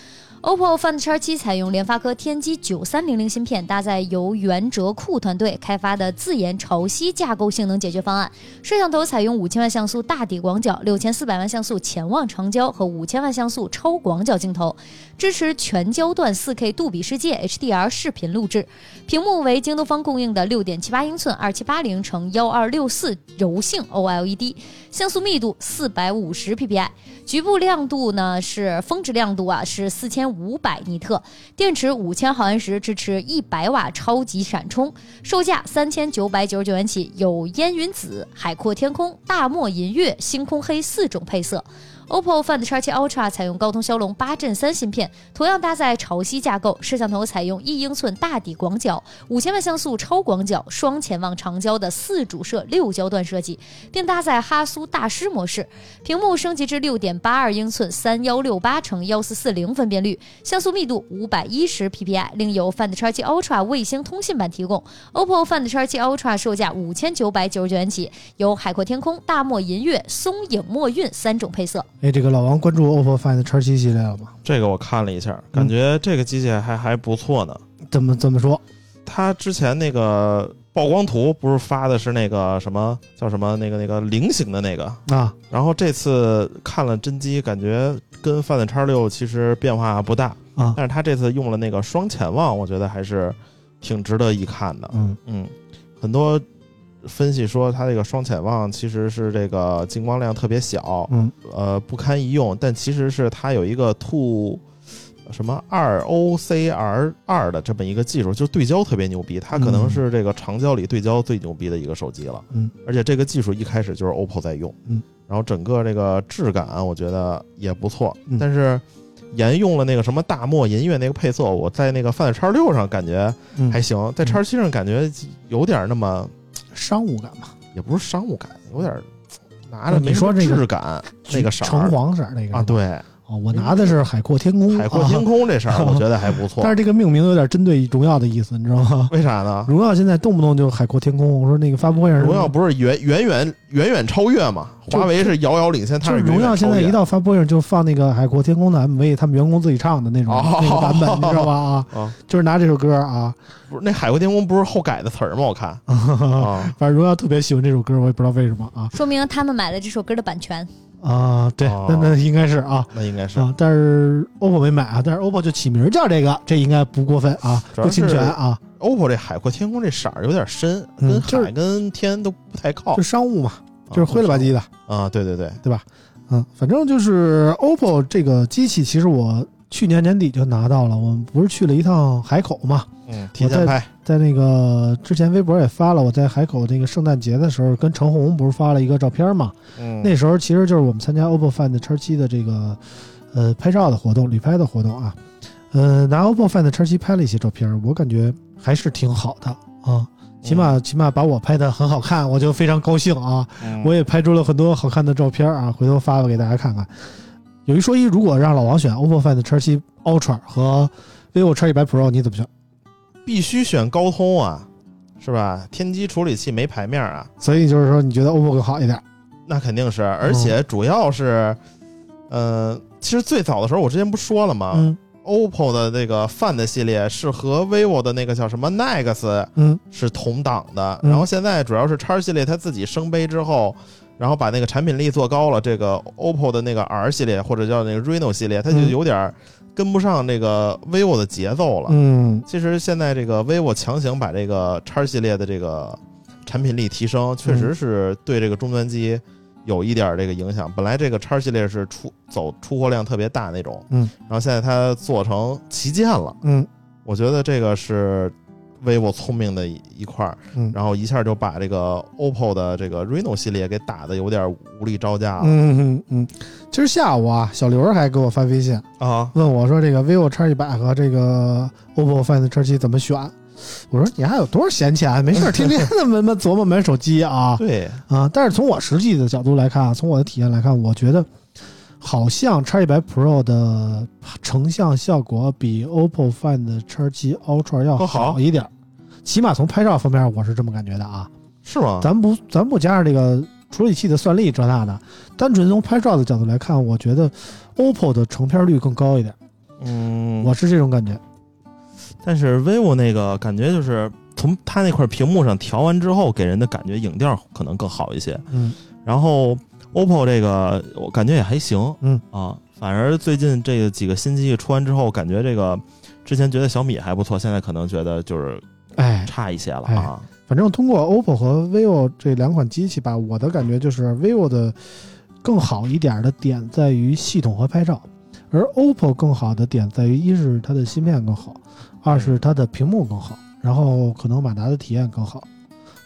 OPPO Find X7 采用联发科天玑九三零零芯片，搭载由袁哲库团队开发的自研潮汐架构性能解决方案。摄像头采用五千万像素大底广角、六千四百万像素潜望长焦和五千万像素超广角镜头，支持全焦段 4K 杜比世界 HDR 视频录制。屏幕为京东方供应的六点七八英寸二七八零乘幺二六四柔性 OLED，像素密度四百五十 PPI，局部亮度呢是峰值亮度啊是四千五百尼特，电池五千毫安时，支持一百瓦超级闪充，售价三千九百九十九元起，有烟云紫、海阔天空、大漠银月、星空黑四种配色。OPPO Find X7 Ultra 采用高通骁龙八 Gen 三芯片，同样搭载潮汐架构，摄像头采用一英寸大底广角、五千万像素超广角、双潜望长焦的四主摄六焦段设计，并搭载哈苏大师模式。屏幕升级至六点八二英寸三幺六八乘幺四四零分辨率，像素密度五百一十 PPI，另有 Find X7 Ultra 卫星通信版提供。OPPO Find X7 Ultra 售价五千九百九十九元起，有海阔天空、大漠银月、松影墨韵三种配色。哎，这个老王关注 OPPO Find X7 系列了吗？这个我看了一下，感觉这个机器还还不错呢。怎么怎么说？它之前那个曝光图不是发的是那个什么叫什么那个那个菱形的那个，啊，然后这次看了真机，感觉跟 Find X 六其实变化不大啊但是它这次用了那个双潜望，我觉得还是挺值得一看的。嗯嗯，很多分析说它这个双潜望其实是这个进光量特别小，嗯。呃不堪一用，但其实是它有一个 Two 什么二 OCR 二的这么一个技术，就是对焦特别牛逼，它可能嗯是这个长焦里对焦最牛逼的一个手机了。嗯，而且这个技术一开始就是 OPPO 在用，嗯，然后整个这个质感我觉得也不错，嗯。但是。沿用了那个什么大漠银月那个配色，我在那个 Find X 六上感觉嗯，还行，在 X 七上感觉有点那么，商务感吧。也不是商务感，有点拿着没说这个质感，那个色儿。橙黄色儿那个啊，对，啊，我拿的是海阔天空，海阔天啊空这事儿，我觉得还不错但。是这个命名有点针对荣耀的意思，你知道吗？为啥呢？荣耀现在动不动就海阔天空，我说那个发布会上，荣耀不是远远远远远超越嘛？华为是遥遥领先，它是是远远荣耀现在一到发布会上就放那个海阔天空的 MV，他们员工自己唱的那种、哦那个版本，你知道吧？啊，啊，就是拿这首歌啊，不是那海阔天空不是后改的词儿吗？我看啊，反正荣耀特别喜欢这首歌，我也不知道为什么啊说明他们买了这首歌的版权。啊，对，哦。那那应该是啊。那应该是。啊，但是 OPPO 没买啊，但是 OPPO 就起名叫这个，这应该不过分啊，不侵权啊，OPPO 这海阔天空这色儿有点深，跟海跟天都不太靠。就商务嘛，就是灰了吧唧的，啊，对对对，对吧？嗯，反正就是 OPPO 这个机器，其实我去年年底就拿到了，我们不是去了一趟海口嘛，嗯，提前拍，在那个之前微博也发了，我在海口那个圣诞节的时候，跟程红不是发了一个照片嘛？嗯，那时候其实就是我们参加 OPPO Find X7 的这个呃拍照的活动，旅拍的活动啊。呃，拿 OPPO Find X7 拍了一些照片，我感觉还是挺好的啊。起码起码把我拍的很好看，我就非常高兴啊！嗯我也拍出了很多好看的照片啊，回头发给大家看看。有一说一，如果让老王选 OPPO Find X7 Ultra 和 vivo X 1 0 0 Pro，你怎么选？必须选高通啊，是吧？天玑处理器没牌面啊，所以就是说，你觉得 OPPO 更好一点？那肯定是，而且主要是，呃，其实最早的时候我之前不说了吗、嗯 o p p o 的那个 Find 系列是和 vivo 的那个叫什么 Nex 嗯是同档的，嗯然后现在主要是叉系列它自己升杯之后，然后把那个产品力做高了，这个 OPPO 的那个 R 系列或者叫那个 Reno 系列，它就嗯。有点跟不上这个 vivo 的节奏了。嗯。其实现在这个 vivo 强行把这个叉系列的这个产品力提升，确实是对这个终端机有一点儿这个影响。本来这个叉系列是出走出货量特别大那种，嗯，然后现在它做成旗舰了，嗯。我觉得这个是 vivo 聪明的一一块儿，嗯然后一下就把这个 OPPO 的这个 Reno 系列给打的有点无力招架了、嗯嗯嗯。今儿下午啊，小刘还给我发微信啊！问我说：“这个 vivo X 1 0 0和这个 OPPO Find X 七怎么选？”我说：“你还有多少闲钱？没事儿，天天的闷闷琢磨买手机啊对，啊！”但是从我实际的角度来看啊，从我的体验来看，我觉得好像1 0 0 Pro 的成像效果比 OPPO Find 叉七 Ultra 要好好一点，起码从拍照方面我是这么感觉的啊。是吗？咱不咱不加上这个处理器的算力这那的，单纯从拍照的角度来看，我觉得 OPPO 的成片率更高一点，嗯，我是这种感觉。但是 vivo 那个感觉就是从它那块屏幕上调完之后，给人的感觉影调可能更好一些。嗯然后 OPPO 这个我感觉也还行，嗯啊，反而最近这个几个新机出完之后，感觉这个之前觉得小米还不错，现在可能觉得就是哎，差一些了哎啊。反正通过 OPPO 和 vivo 这两款机器吧，我的感觉就是 vivo 的更好一点的点在于系统和拍照，而 OPPO 更好的点在于一是它的芯片更好，二是它的屏幕更好，然后可能马达的体验更好，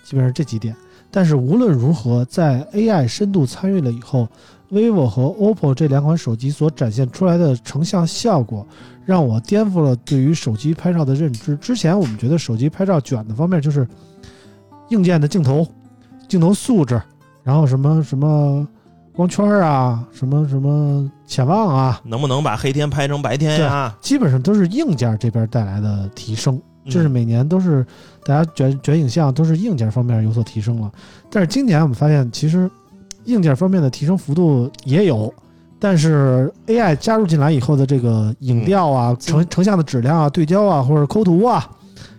基本上这几点。但是无论如何，在 AI 深度参与了以后，vivo 和 OPPO 这两款手机所展现出来的成像效果，让我颠覆了对于手机拍照的认知。之前我们觉得手机拍照卷的方面就是硬件的镜头、镜头素质，然后什么什么光圈啊，什么什么潜望啊，能不能把黑天拍成白天呀？基本上都是硬件这边带来的提升。就是嗯。每年都是大家卷卷影像都是硬件方面有所提升了，但是今年我们发现其实硬件方面的提升幅度也有，但是 AI 加入进来以后的这个影调啊、成成像的质量啊、对焦啊或者抠图啊，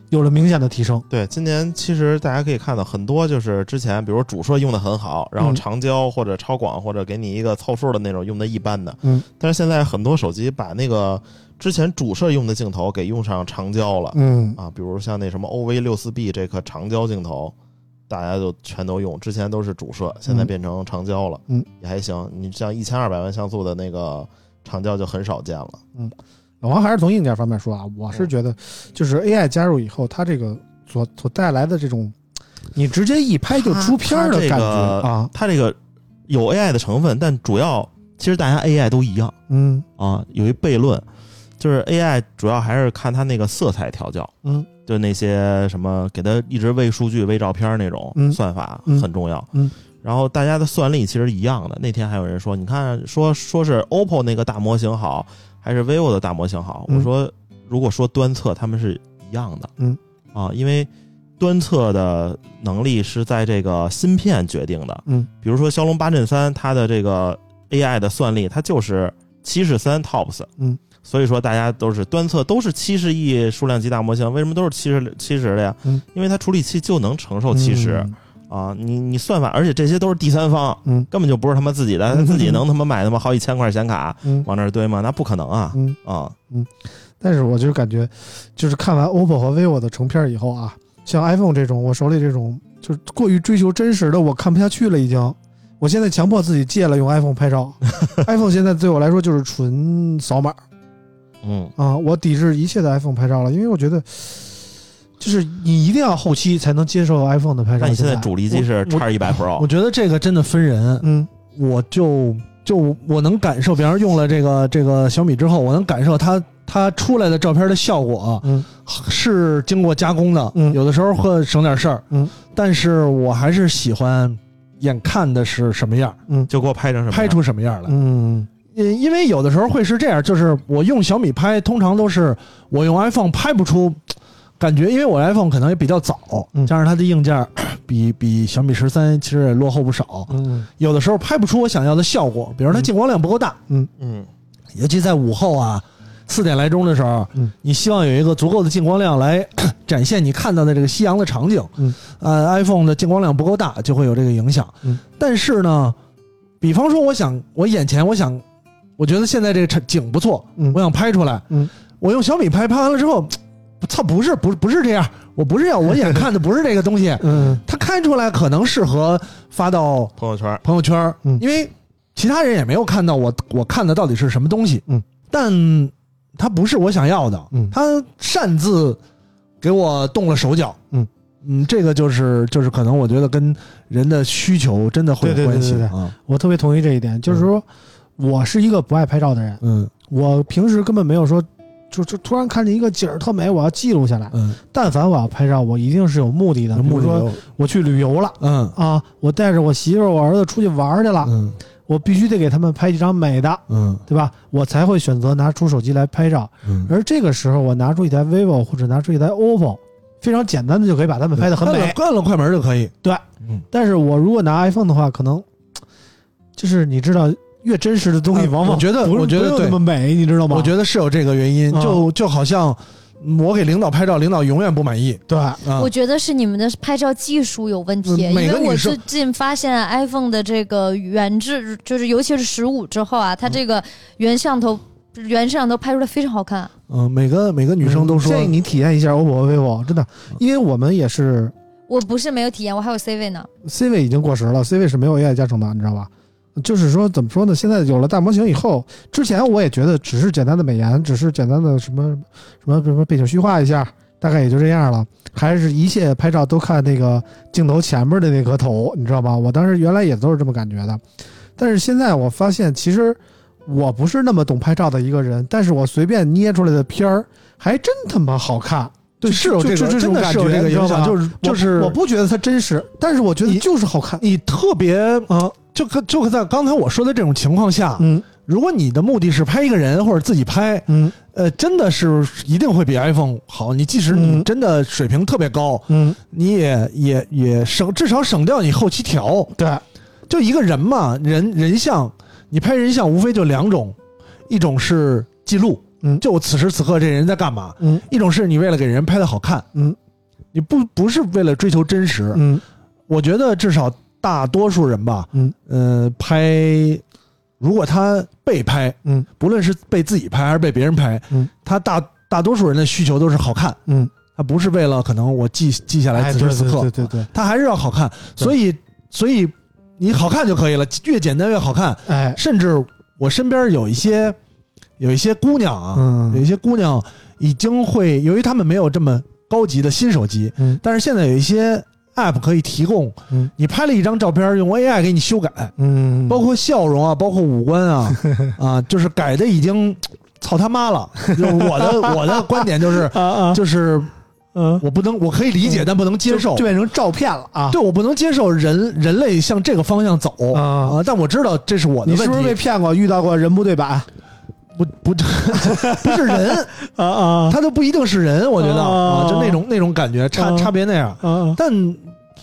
有了明显的提升。对，今年其实大家可以看到很多，就是之前比如主摄用的很好，然后嗯。长焦或者超广或者给你一个凑数的那种用的一般的，嗯，但是现在很多手机把那个之前主摄用的镜头给用上长焦了，嗯。啊，比如像那什么 OV 六四 B 这颗长焦镜头，大家就全都用，之前都是主摄，现在嗯变成长焦了，嗯，也还行。你像一千二百万像素的那个长焦就很少见了，嗯。老王还是从硬件方面说啊，我是觉得就是 AI 加入以后，它这个所所带来的这种，你直接一拍就出片儿的感觉啊，它这个有 AI 的成分，但主要其实大家 AI 都一样。嗯。啊。有一悖论，就是 AI 主要还是看它那个色彩调教，嗯就那些什么给它一直喂数据、喂照片那种嗯算法嗯很重要。嗯然后大家的算力其实一样的。那天还有人说，你看说说是 OPPO 那个大模型好，还是 vivo 的大模型好？嗯我说如果说端测，他们是一样的。嗯啊，因为端测的能力是在这个芯片决定的。嗯比如说骁龙八阵三，它的这个 AI 的算力，它就是七十三 TOPS。嗯，所以说大家都是端测都是七十亿数量级大模型，为什么都是七十七十的呀？嗯，因为它处理器就能承受七十、啊。你你算法，而且这些都是第三方，嗯根本就不是他妈自己的，嗯 他自己能他妈买他妈好几千块显卡嗯往那儿堆吗？那不可能啊嗯，啊！但是我就感觉，就是看完 OPPO 和 vivo 的成片以后啊，像 iPhone 这种，我手里这种就是过于追求真实的，我看不下去了，已经。我现在强迫自己戒了用 iPhone 拍照，iPhone 现在对我来说就是纯扫码嗯，啊，我抵制一切的 iPhone 拍照了，因为我觉得，就是你一定要后期才能接受 iPhone 的拍照。那你现在主力机是我叉一百 Pro，我觉得这个真的分人，嗯我就就我能感受，比方说用了这个这个小米之后，我能感受它它出来的照片的效果嗯是经过加工的，嗯有的时候会省点事儿，嗯，但是我还是喜欢眼看的是什么样，嗯就给我拍成什么样？拍出什么样来。嗯因因为有的时候会是这样，就是我用小米拍，通常都是我用 iPhone 拍不出感觉，因为我 iPhone 可能也比较早，嗯。加上它的硬件比比小米十三其实也落后不少，嗯有的时候拍不出我想要的效果，比如它进光量不够大，嗯，尤其在午后啊四点来钟的时候，嗯。你希望有一个足够的进光量来 展现你看到的这个夕阳的场景，嗯，呃，iPhone 的进光量不够大就会有这个影响，嗯，但是呢，比方说我想我眼前我想，我觉得现在这个场景不错，嗯。我想拍出来，嗯，我用小米拍，拍完了之后，操，不是不是不是这样，我不是要我眼看的不是这个东西，嗯。它看出来可能适合发到朋友圈，朋友圈，嗯。因为其他人也没有看到我我看的到底是什么东西，嗯，但它不是我想要的，嗯。它擅自给我动了手脚，嗯。嗯，这个就是就是可能我觉得跟人的需求真的会有对对对关系对对。啊，我特别同意这一点，就是说，我是一个不爱拍照的人，嗯。我平时根本没有说，就就突然看见一个景儿特美，我要记录下来。嗯，但凡我要拍照，我一定是有目的的，比如说我去旅游了嗯。啊，我带着我媳妇儿、我儿子出去玩去了，嗯。我必须得给他们拍几张美的，嗯。对吧？我才会选择拿出手机来拍照。嗯，而这个时候，我拿出一台 vivo 或者拿出一台 OPPO，非常简单的就可以把他们拍得很美。关了快门就可以，对，嗯，但是我如果拿 iPhone 的话，可能就是你知道，越真实的东西哎往往我觉得我觉得对那么美，你知道吗？我觉得是有这个原因，啊就就好像我给领导拍照，领导永远不满意对，啊我，觉得是你们的拍照技术有问题，因为我最近发现 iPhone 的这个原制，就是尤其是十五之后啊，它这个原摄像头、原摄像头拍出来非常好看。嗯，每个每个女生都说建议你体验一下 OPPO 和 vivo，真的，因为我们也是我不是没有体验，我还有 C 位呢。C 位已经过时了，C 位是没有 AI 加成的，你知道吧？就是说，怎么说呢？现在有了大模型以后，之前我也觉得只是简单的美颜，只是简单的什么什么什么背景虚化一下，大概也就这样了。还是一切拍照都看那个镜头前面的那颗头，你知道吗？我当时原来也都是这么感觉的，但是现在我发现，其实我不是那么懂拍照的一个人，但是我随便捏出来的片儿还真他妈好看。对是有这个真的这个影响，就是我就是我不觉得它真实，但是我觉得你就是好看。你特别啊，就可就在刚才我说的这种情况下，嗯。如果你的目的是拍一个人或者自己拍，嗯。呃，真的是一定会比 iPhone 好。你即使你嗯。真的水平特别高，嗯，你也也也省至少省掉你后期调。对，就一个人嘛，人人像，你拍人像无非就两种，一种是记录，嗯。就我此时此刻这人在干嘛；嗯。一种是你为了给人拍的好看，嗯。你不不是为了追求真实。嗯。我觉得至少大多数人吧，嗯。呃，拍，如果他被拍，嗯。不论是被自己拍还是被别人拍，嗯，他大大多数人的需求都是好看，嗯，他不是为了可能我记记下来哎，此时此刻，对对对对，他还是要好看，所以所以你好看就可以了，越简单越好看。哎，甚至我身边有一些有一些姑娘啊，嗯。有嗯一些姑娘已经会，由于她们没有这么高级的新手机，嗯。但是现在有一些 app 可以提供，嗯你拍了一张照片，用 AI 给你修改，嗯，包括笑容啊，包括五官啊，啊，就是改的已经 操他妈了。就我的 我的观点就是就是嗯，我不能，我可以理解，但不能接受就。变成照片了啊。对，我不能接受人人类向这个方向走啊啊！但我知道这是我的问你是不是被，骗过？遇到过人不对版不不 不是人，啊啊他都不一定是人，我觉得啊啊，就那种那种感觉，差啊差别那样。啊！但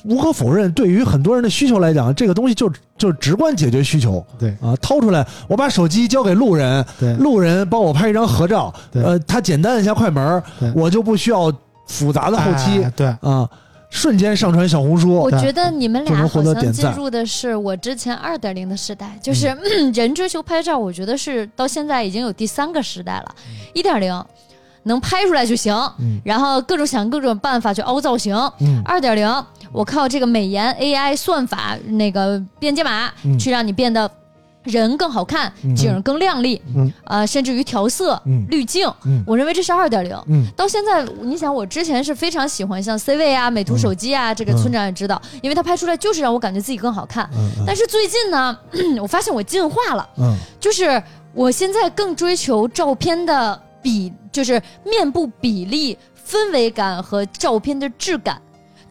无可否认，对于很多人的需求来讲，这个东西就就直观解决需求对啊。掏出来，我把手机交给路人，对路人帮我拍一张合照，对呃，他简单按下快门对，我就不需要复杂的后期哎对，啊，瞬间上传小红书我。觉得你们俩好像进入的是我之前二点零的时代，就是、人追求拍照，我觉得是到现在已经有第三个时代了。一点零能拍出来就行，嗯然后各种想各种办法去凹造型。嗯二点零，我靠这个美颜 AI 算法那个编解码、嗯。去让你变得人更好看，嗯。景更亮丽，嗯。呃，甚至于调色、嗯。滤镜，嗯。我认为这是二点零。嗯。到现在，你想，我之前是非常喜欢像 C 位啊、美图手机啊，这个村长也知道，因为它拍出来就是让我感觉自己更好看。嗯。但是最近呢，我发现我进化了，嗯。就是我现在更追求照片的比，就是面部比例、氛围感和照片的质感。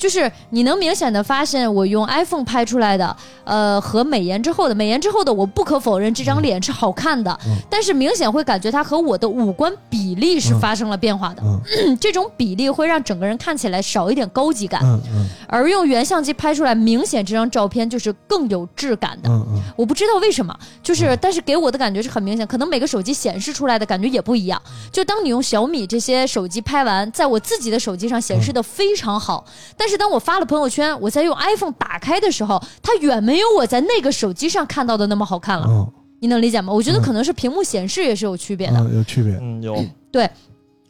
就是你能明显的发现，我用 iPhone 拍出来的，呃，和美颜之后的，美颜之后的，我不可否认这张脸是好看的，嗯。但是明显会感觉它和我的五官比例是嗯发生了变化的。嗯。这种比例会让整个人看起来少一点高级感，而用原相机拍出来，明显这张照片就是更有质感的。我不知道为什么，就是但是给我的感觉是很明显，可能每个手机显示出来的感觉也不一样。就当你用小米这些手机拍完，在我自己的手机上显示的非常好，但是当我发了朋友圈，我在用 iPhone 打开的时候，它远没有我在那个手机上看到的那么好看了。嗯你能理解吗？我觉得嗯可能是屏幕显示也是有区别的。嗯，有区别。嗯，有对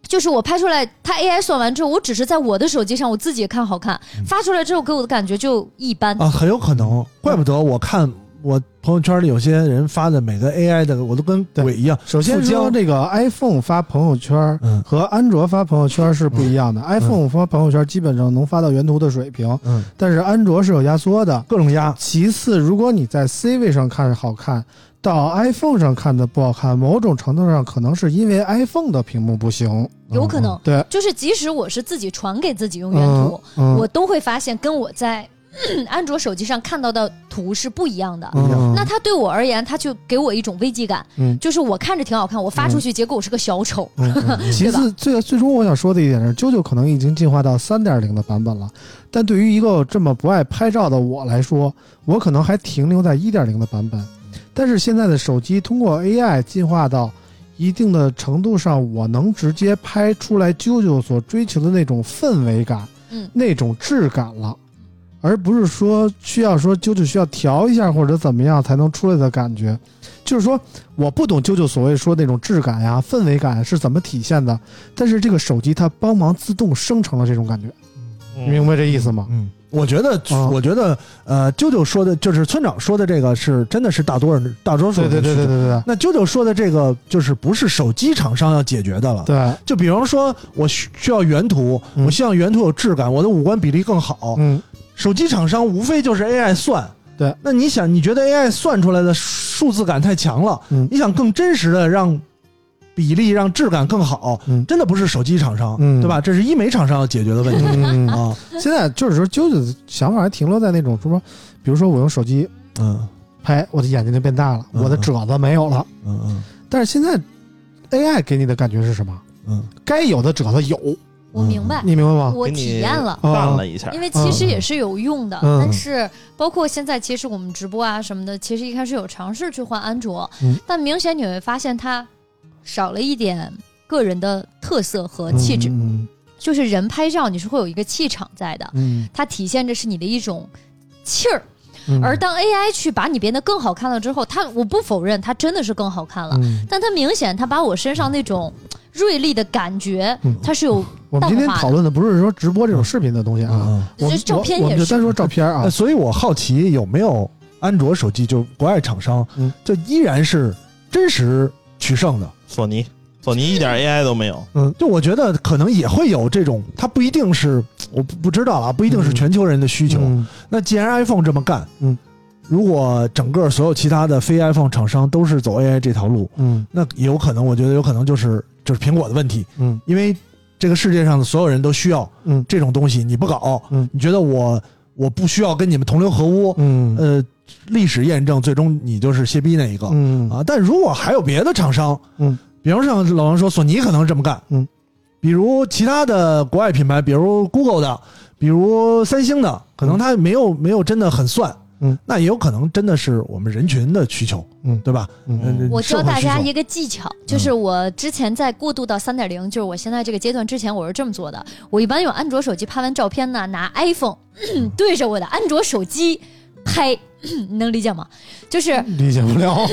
就是我拍出来，它 AI 算完之后，我只是在我的手机上我自己看好看，发出来之后给我的感觉就一般。啊，很有可能，怪不得我看我朋友圈里有些人发的每个 AI 的，我都跟鬼一样。首先说这个 iPhone 发朋友圈嗯和安卓发朋友圈是不一样的。iPhone 发朋友圈基本上能发到原图的水平，嗯，但是安卓是有压缩的。各种压，其次，如果你在 C 位上看好看，到 iPhone 上看的不好看，某种程度上可能是因为 iPhone 的屏幕不行。有可能，对，就是即使我是自己传给自己用原图，嗯，我都会发现跟我在安卓手机上看到的图是不一样的。嗯那它对我而言，它就给我一种危机感，嗯就是我看着挺好看，我发出去，结果我是个小丑。嗯嗯 其次，最最终我想说的一点是，啾啾可能已经进化到三点零的版本了，但对于一个这么不爱拍照的我来说，我可能还停留在一点零的版本。但是现在的手机通过 AI 进化到一定的程度上，我能直接拍出来啾啾所追求的那种氛围感，嗯那种质感了。而不是说需要说啾啾需要调一下或者怎么样才能出来的感觉，就是说我不懂啾啾所谓说那种质感呀、氛围感是怎么体现的，但是这个手机它帮忙自动生成了这种感觉，你明白这意思吗？嗯，我觉得，啊我觉得，呃，啾啾说的，就是村长说的这个是真的是大多人大多数对人的需求。对对对对对那啾啾说的这个，就是不是手机厂商要解决的了。对，就比方说，我需需要原图，嗯我希望原图有质感，我的五官比例更好。嗯，手机厂商无非就是 AI 算。对，那你想，你觉得 AI 算出来的数字感太强了，嗯。你想更真实的让比例、让质感更好，嗯。真的不是手机厂商，嗯。对吧？这是医美厂商要解决的问题、嗯，啊。现在就是说啾啾的想法还停留在那种什么，比如说我用手机嗯。拍，我的眼睛就变大了，嗯我的褶子没有了，嗯嗯。但是现在 AI 给你的感觉是什么？嗯。该有的褶子有，我明白，你明白吗？我体验了。啊淡了一下因，为其实也是有用的，嗯但是包括现在，其实我们直播啊什么的，其实一开始有尝试去换安卓，嗯但明显你会发现它少了一点个人的特色和气质。嗯就是人拍照你是会有一个气场在的，嗯它体现着是你的一种气儿。嗯，而当 AI 去把你变得更好看了之后，它我不否认它真的是更好看了，嗯。但它明显它把我身上那种锐利的感觉，嗯。它是有我们今天讨论的不是说直播这种视频的东西啊，嗯我们这照片也是。我我们就单说照片啊。呃，，所以我好奇有没有安卓手机，就国外厂商，嗯。就依然是真实取胜的。索尼，索尼一点 AI 都没有，嗯。就我觉得可能也会有这种，它不一定是我不不知道啊，不一定是全球人的需求。嗯。那既然 iPhone 这么干，嗯，如果整个所有其他的非 iPhone 厂商都是走 AI 这条路，嗯。那有可能，我觉得有可能就是就是苹果的问题，嗯。因为这个世界上的所有人都需要嗯。这种东西，你不搞，嗯。你觉得我我不需要跟你们同流合污，嗯。呃，历史验证，最终你就是歇逼那一个、嗯。啊。但如果还有别的厂商，嗯，比方像老王说，索尼可能这么干，嗯，比如其他的国外品牌，比如 Google 的，比如三星的，可能它没有没有真的很算，嗯，那也有可能真的是我们人群的需求，嗯。对吧？嗯。嗯我教大家一个，个技巧，就是我之前在过渡到三点零，就是我现在这个阶段之前，我是这么做的。我一般用安卓手机拍完照片呢，拿 iPhone 对着我的安卓手机拍，你能理解吗？就是理解不了，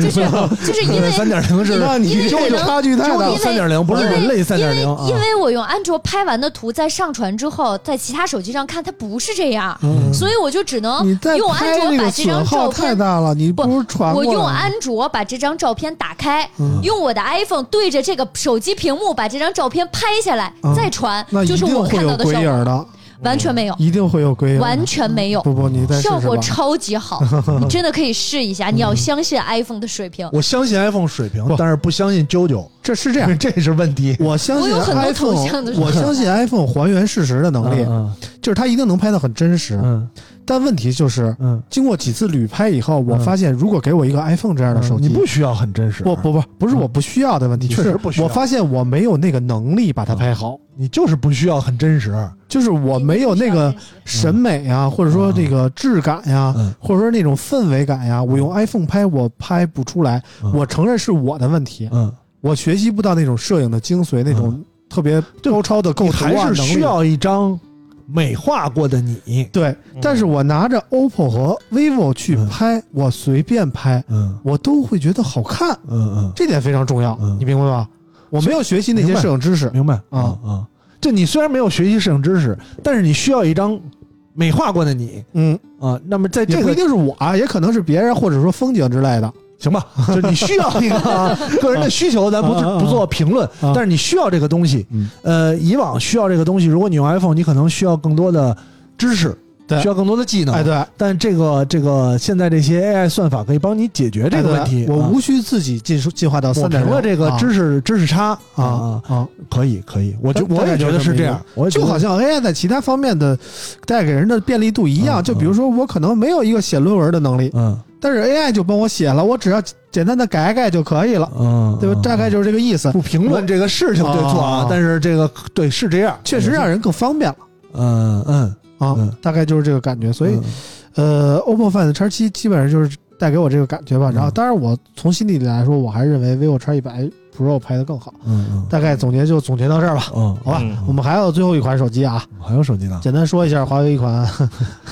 就是就是因为 三点零是那你这个因为可能差距太大。三点零，不是因为人类三点零因啊。为我用安卓拍完的图在上传之后，在其他手机上看它不是这样，嗯所以我就只能用安卓把这张照片。太大了，你不如传我用安卓把这张照片打开，嗯用我的 iPhone 对着这个手机屏幕把这张照片拍下来，嗯再传，那是我会有到的效果，鬼影的，完全没有，一定会有鬼影，完全没有，不不，你效果。超级好，你真的可以试一下，你要相信 iPhone 的水平。我相信 iPhone 水平，但是不相信九九，这是这样，这是问题。我相信 iPhone，我相信 iPhone 还原事实的能力，嗯就是它一定能拍的很真实。嗯。但问题就是，嗯，经过几次旅拍以后，我嗯发现如果给我一个 iPhone 这样的手机，你不需要很真实，不不不，不是我不需要的问题，确实不需要。我发现我没有那个能力把它拍好，你就是不需要很真实。就是我没有那个审美啊，或者说这个质感呀，嗯。或者说那种氛围感呀，我用 iPhone 拍我拍不出来。嗯。我承认是我的问题，嗯，我学习不到那种摄影的精髓，那种特别高超的构图啊还是需要一张美化过的你。对，但是我拿着 OPPO 和 vivo 去嗯拍，我随便拍，嗯。我都会觉得好看，嗯嗯，这点非常重要，嗯。你明白吧？我没有学习那些摄影知识，明白啊啊。就你虽然没有学习摄影知识，但是你需要一张美化过的你嗯，啊。那么在这不一定是我啊，也可能是别人，或者说风景之类的。行吧，就是你需要一个啊 个人的需求，咱不不做评论，啊但是你需要这个东西。嗯呃，以往需要这个东西，如果你用 iPhone，你可能需要更多的知识，对。需要更多的技能。哎，对，但这个这个现在这些 AI 算法可以帮你解决这个问题。哎我啊。无需自己进进化到抹三点零平了这个知识知识差啊啊，啊，可以可以，我就我也觉得是这样，就好像 AI 在其他方面的带给人的便利度一样。嗯就比如说，我可能没有一个写论文的能力，嗯。但是 AI 就帮我写了，我只要简单的改改就可以了，嗯，对吧？大概就是这个意思。不评论这个事情对错啊啊，但是这个对是这样，确实让人更方便了。嗯嗯，啊嗯，大概就是这个感觉。所以嗯，呃，OPPO Find X7 基本上就是带给我这个感觉吧。嗯然后，当然我从心底里来说，我还是认为 vivo X 一百 Pro 拍的更好。嗯嗯大概总结就总结到这儿吧，嗯，好吧嗯？我们还有最后一款手机啊，还有手机呢，简单说一下华为一款，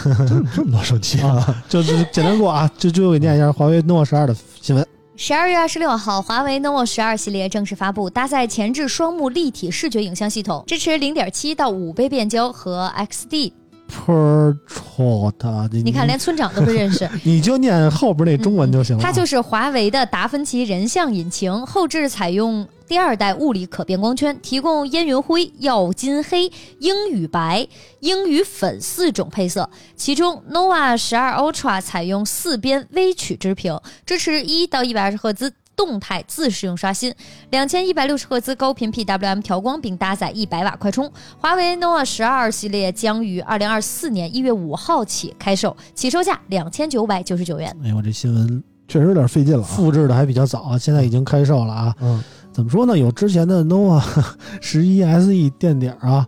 这这么多手机啊，就就简单过啊，就就给念一下华为 nova 十二的新闻。十二月二十六号，华为 nova 十二系列正式发布，搭载前置双目立体视觉影像系统，支持零点七到五倍变焦和 XD。Portrait，你你看，连村长都不认识。你就念后边那中文就行了。它就是华为的达芬奇人像引擎，后置采用第二代物理可变光圈，提供烟云灰、耀金黑、鹰羽白、鹰羽粉四种配色。其中 nova 十二 Ultra 采用四边微曲直屏，支持一到一百二十赫兹。动态自适应刷新，两千一百六十赫兹高频 PWM 调光，并搭载一百瓦快充。华为 nova 十二系列将于二零二四年一月五号起开售，起售价两千九百九十九元。哎呦，我这新闻确实有点费劲了啊，复制的还比较早啊，现在已经开售了啊。嗯怎么说呢？有之前的 nova 十一 SE 垫底儿啊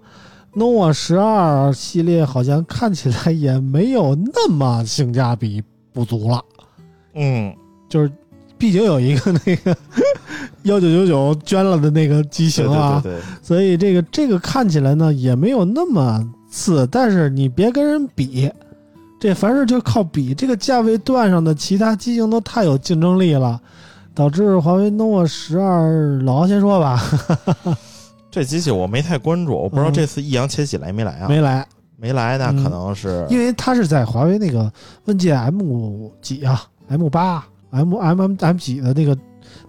，nova 十二系列好像看起来也没有那么性价比不足了。嗯，就是毕竟有一个那个 幺九九九捐了的那个机型对啊，对对对，所以这个这个看起来呢也没有那么次，但是你别跟人比，这凡事就靠比。这个价位段上的其他机型都太有竞争力了，导致华为 nova 十二，老王先说吧，这机器我没太关注，我不知道嗯。这次易烊千玺来没来啊？没来，没来，那嗯。可能是因为他是在华为那个问界 M 几啊，M 八、M M M M 几的那个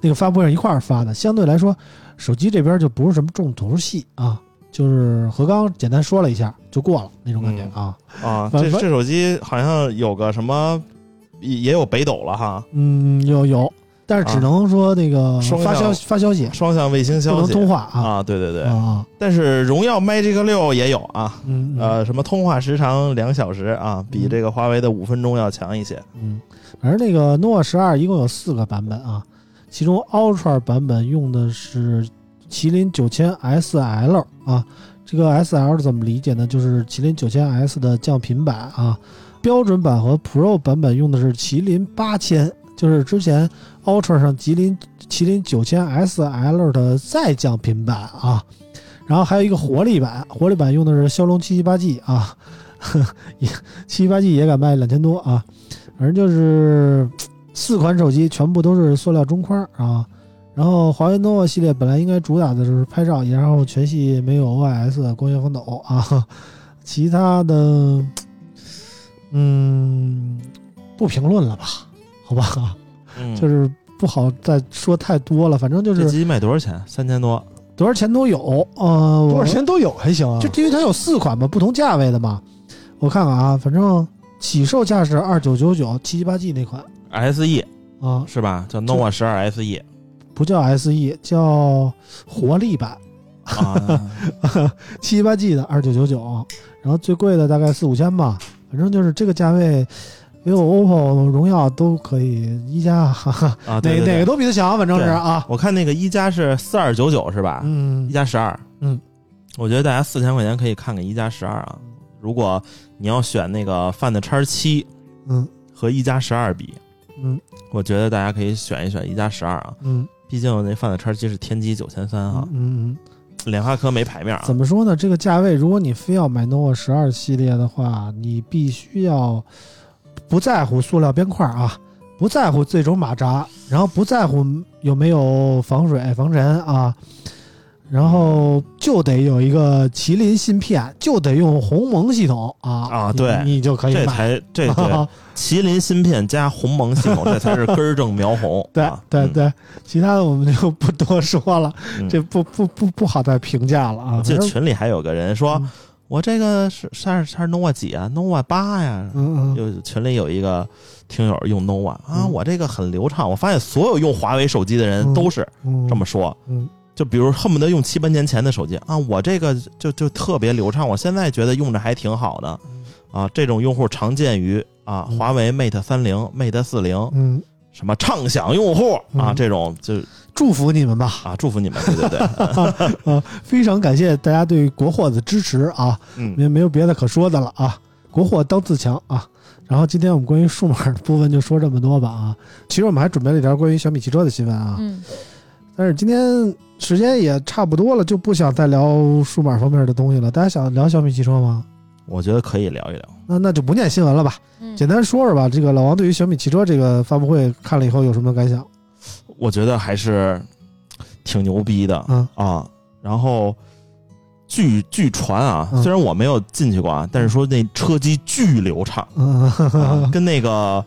那个发布会上一块儿发的，相对来说，手机这边就不是什么重头戏啊，就是何刚简单说了一下就过了那种感觉啊。啊，这这手机好像有个什么，也也有北斗了哈。嗯，有有，但是只能说那个双发消向发消息，双向卫星消息能通话啊啊，对对对。啊，但是荣耀 Magic 六也有啊，呃，什么通话时长两小时啊，比这个华为的五分钟要强一些。嗯，而那个 nova 十二一共有四个版本啊，其中 Ultra 版本用的是麒麟九千 SL 啊，这个 SL 怎么理解呢？就是麒麟九千 S 的降频版啊，标准版和 Pro 版本用的是麒麟八千，就是之前 Ultra 上麒麟麒麟九千 SL 的再降频版啊，然后还有一个活力版，活力版用的是骁龙七七八 G 啊，也七七八 G 也敢卖两千多啊。反正就是四款手机全部都是塑料中框啊。然后华为 nova 系列本来应该主打的就是拍照，然后全系没有 OIS 光学防抖啊，其他的，嗯，不评论了吧？好吧，嗯，就是不好再说太多了。反正就是这机卖多少钱？三千多。多少钱都有，呃，多少钱都有还行啊。就因为它有四款嘛，不同价位的嘛。我看看啊，反正起售价是二九九九，七七八 G 那款 SE 啊，是吧？叫 nova 十二 E SE 不叫 SE，叫活力版，啊，七七八 G 的二九九九，然后最贵的大概四五千吧，反正就是这个价位，vivo、OPPO、荣耀都可以，一加哈哈，啊，哪哪个都比它强，反正是啊，我看那个一加是四二九九是吧？嗯一加十二，嗯，我觉得大家四千块钱可以看看一加十二啊。如果你要选那个 Find X 七嗯和一加十二比，嗯我觉得大家可以选一选一加十二啊。嗯毕竟那 Find X 七是天玑九千三啊嗯，嗯，联发科没牌面啊。怎么说呢？这个价位，如果你非要买 nova 十二系列的话，你必须要不在乎塑料边块啊，不在乎这种马扎，然后不在乎有没有防水防尘啊，然后就得有一个麒麟芯片，就得用鸿蒙系统啊啊对你就可以这买。才这对 麒麟芯片加鸿蒙系统，这才是 根正苗红。对对对，其他的我们就不多说了，嗯这不不不不好再评价了啊。我记得群里还有个人说嗯，我这个是是是 nova 几啊？nova 八呀。嗯嗯有群里有一个听友用 nova 啊，嗯我这个很流畅。我发现所有用华为手机的人嗯都是嗯，这么说。嗯就比如恨不得用七八年前的手机啊，我这个就就特别流畅，我现在觉得用着还挺好的。啊。这种用户常见于啊嗯。华为 Mate 三零、Mate 四零嗯，什么畅享用户啊嗯。这种就祝福你们吧。啊祝福你们，对对对，啊，非常感谢大家对国货的支持啊，嗯。没没有别的可说的了啊，国货当自强啊。然后今天我们关于数码的部分就说这么多吧啊，其实我们还准备了一条关于小米汽车的新闻啊，嗯，但是今天时间也差不多了，就不想再聊数码方面的东西了。大家想聊小米汽车吗？我觉得可以聊一聊。那那就不念新闻了吧，嗯简单说说吧。这个老王对于小米汽车这个发布会看了以后有什么感想？我觉得还是挺牛逼的，嗯啊。然后据据传啊，嗯虽然我没有进去过啊，但是说那车机巨流畅，嗯啊、跟那个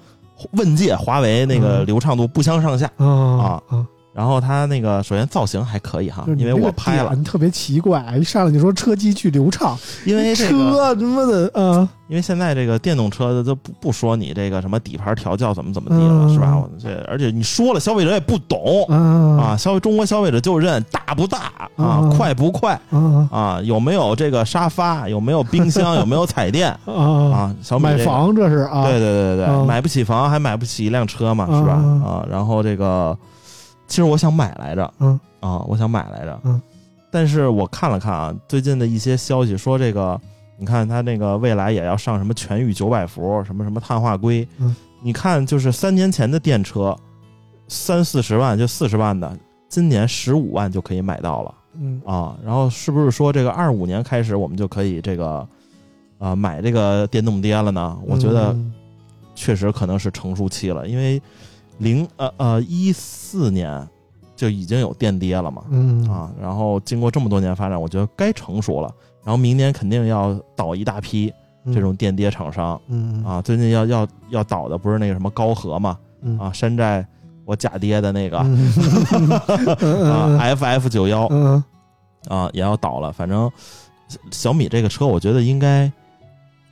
问界华为那个嗯流畅度不相上下。嗯啊嗯，然后它那个首先造型还可以哈因为我拍了，你特别奇怪，一上来就说车机巨流畅，因为这个，车他妈的，啊因为现在这个电动车的都不不说你这个什么底盘调教怎么怎么地了，嗯是吧？我这而且你说了，消费者也不懂。嗯啊，消费中国消费者就认大不大啊，嗯快不快啊啊，有没有这个沙发，有没有冰箱，有没有彩电啊！啊？小米、这个、买房这是啊，对对对对对，嗯买不起房还买不起一辆车嘛，是吧？嗯啊，然后这个其实我想买来着，嗯。啊，我想买来着，嗯，但是我看了看啊，最近的一些消息说这个，你看它那个未来也要上什么全域九百伏，什么什么碳化硅，嗯，你看就是三年前的电车，三四十万就四十万的，今年十五万就可以买到了。嗯。啊，然后是不是说这个二五年开始我们就可以这个啊买这个电动爹了呢？我觉得嗯。确实可能是成熟期了，因为零呃呃一四年就已经有电跌了嘛嗯啊，然后经过这么多年发展，我觉得该成熟了。然后明年肯定要倒一大批这种电跌厂商嗯啊，最近要要要倒的不是那个什么高和嘛嗯啊，山寨我假跌的那个嗯啊 FF 九幺嗯啊也要倒了，反正小米这个车，我觉得应该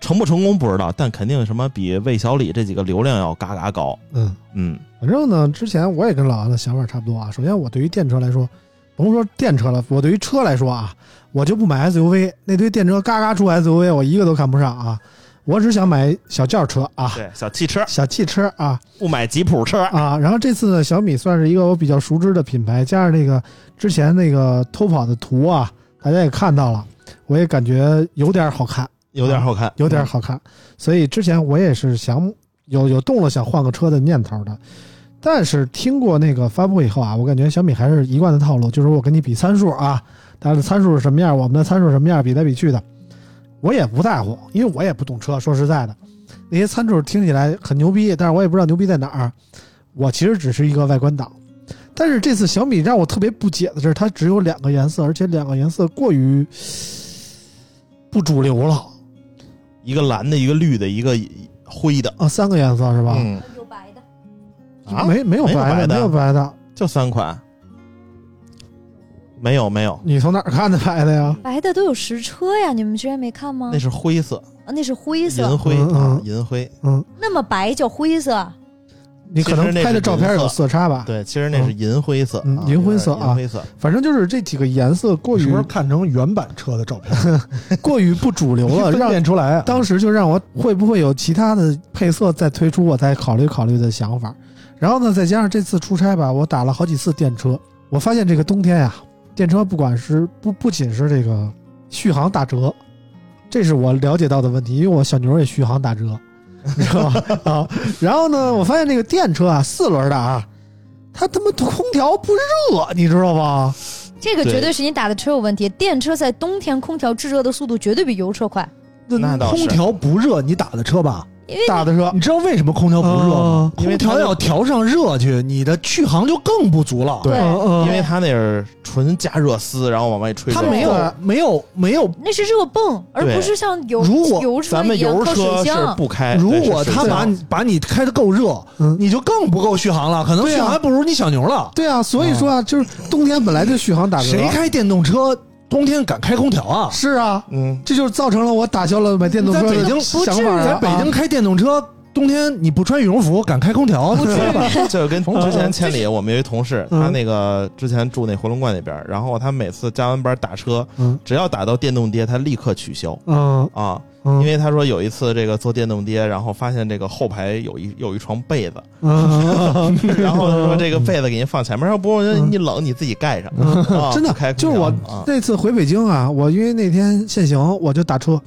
成不成功不知道，但肯定什么比魏小李这几个流量要嘎嘎高。嗯，嗯，反正呢，之前我也跟老杨的想法差不多啊。首先，我对于电车来说，甭说电车了，我对于车来说啊，我就不买 SUV，那堆电车嘎嘎出 SUV，我一个都看不上啊。我只想买小轿车啊，对，小汽车小汽车啊不买吉普车，啊。然后这次呢，小米算是一个我比较熟知的品牌，加上那个之前那个偷跑的图啊，大家也看到了，我也感觉有点好看。有点好看，有点好看，所以之前我也是想有有动了想换个车的念头的，但是听过那个发布以后啊，我感觉小米还是一贯的套路，就是我跟你比参数啊，它的参数是什么样，我们的参数是什么样，比来比去的，我也不在乎，因为我也不懂车，说实在的，那些参数听起来很牛逼，但是我也不知道牛逼在哪儿，我其实只是一个外观党。但是这次小米让我特别不解的是，它只有两个颜色，而且两个颜色过于不主流了。一个蓝的，一个绿的，一个灰的，啊，三个颜色是吧？嗯啊，没没有没有白的，没有白的。就三款，没有没有，你从哪儿看的白的呀？白的都有实车呀，你们居然没看吗那？是灰色，啊，那是灰色银，灰嗯啊嗯，银灰。嗯，那么白叫灰色，你可能拍的照片有色差吧？对，其实那是银灰色，银灰色啊银灰色，反正就是这几个颜色过于看成原版车的照片？过于不主流了，分让辨出来啊。当时就让我会不会有其他的配色再推出，我再考虑考虑的想法。然后呢，再加上这次出差吧，我打了好几次电车，我发现这个冬天呀、电车不管是不不仅是这个续航打折，这是我了解到的问题，因为我小牛也续航打折，你知道吧？啊，然后呢，我发现这个电车啊，四轮的啊，它他妈空调不热，你知道吗？这个绝对是你打的车有问题。电车在冬天空调制热的速度绝对比油车快，那倒是空调不热，你打的车吧？因为大的车你知道为什么空调不热吗？因为它空调要调上热去，你的续航就更不足了。对因为它那是纯加热丝，然后往外吹。它没有没有没有。那是热泵，而不是像油如果油车咱们一样靠油车是水箱。不开，如果它把你把你开的够热，嗯你就更不够续航了，可能对啊续航还不如你小牛了。对啊，所以说啊，就是冬天本来就续航打折，谁开电动车冬天敢开空调啊？是啊，嗯，这就是造成了我打消了买电动车的在北京想法啊。在北京开电动车，冬天你不穿羽绒服敢开空调？不至于。这就跟之前千里我们有一同事，嗯他那个之前住那回龙观那边，然后他每次加完班打车，嗯只要打到电动爹，他立刻取消嗯啊，嗯，因为他说有一次这个坐电动爹，然后发现这个后排有一有一床被子，嗯。然后他说这个被子给您放前面，要不你冷你自己盖上，啊 真的开就是我那次回北京啊，我因为那天限行，我就打车。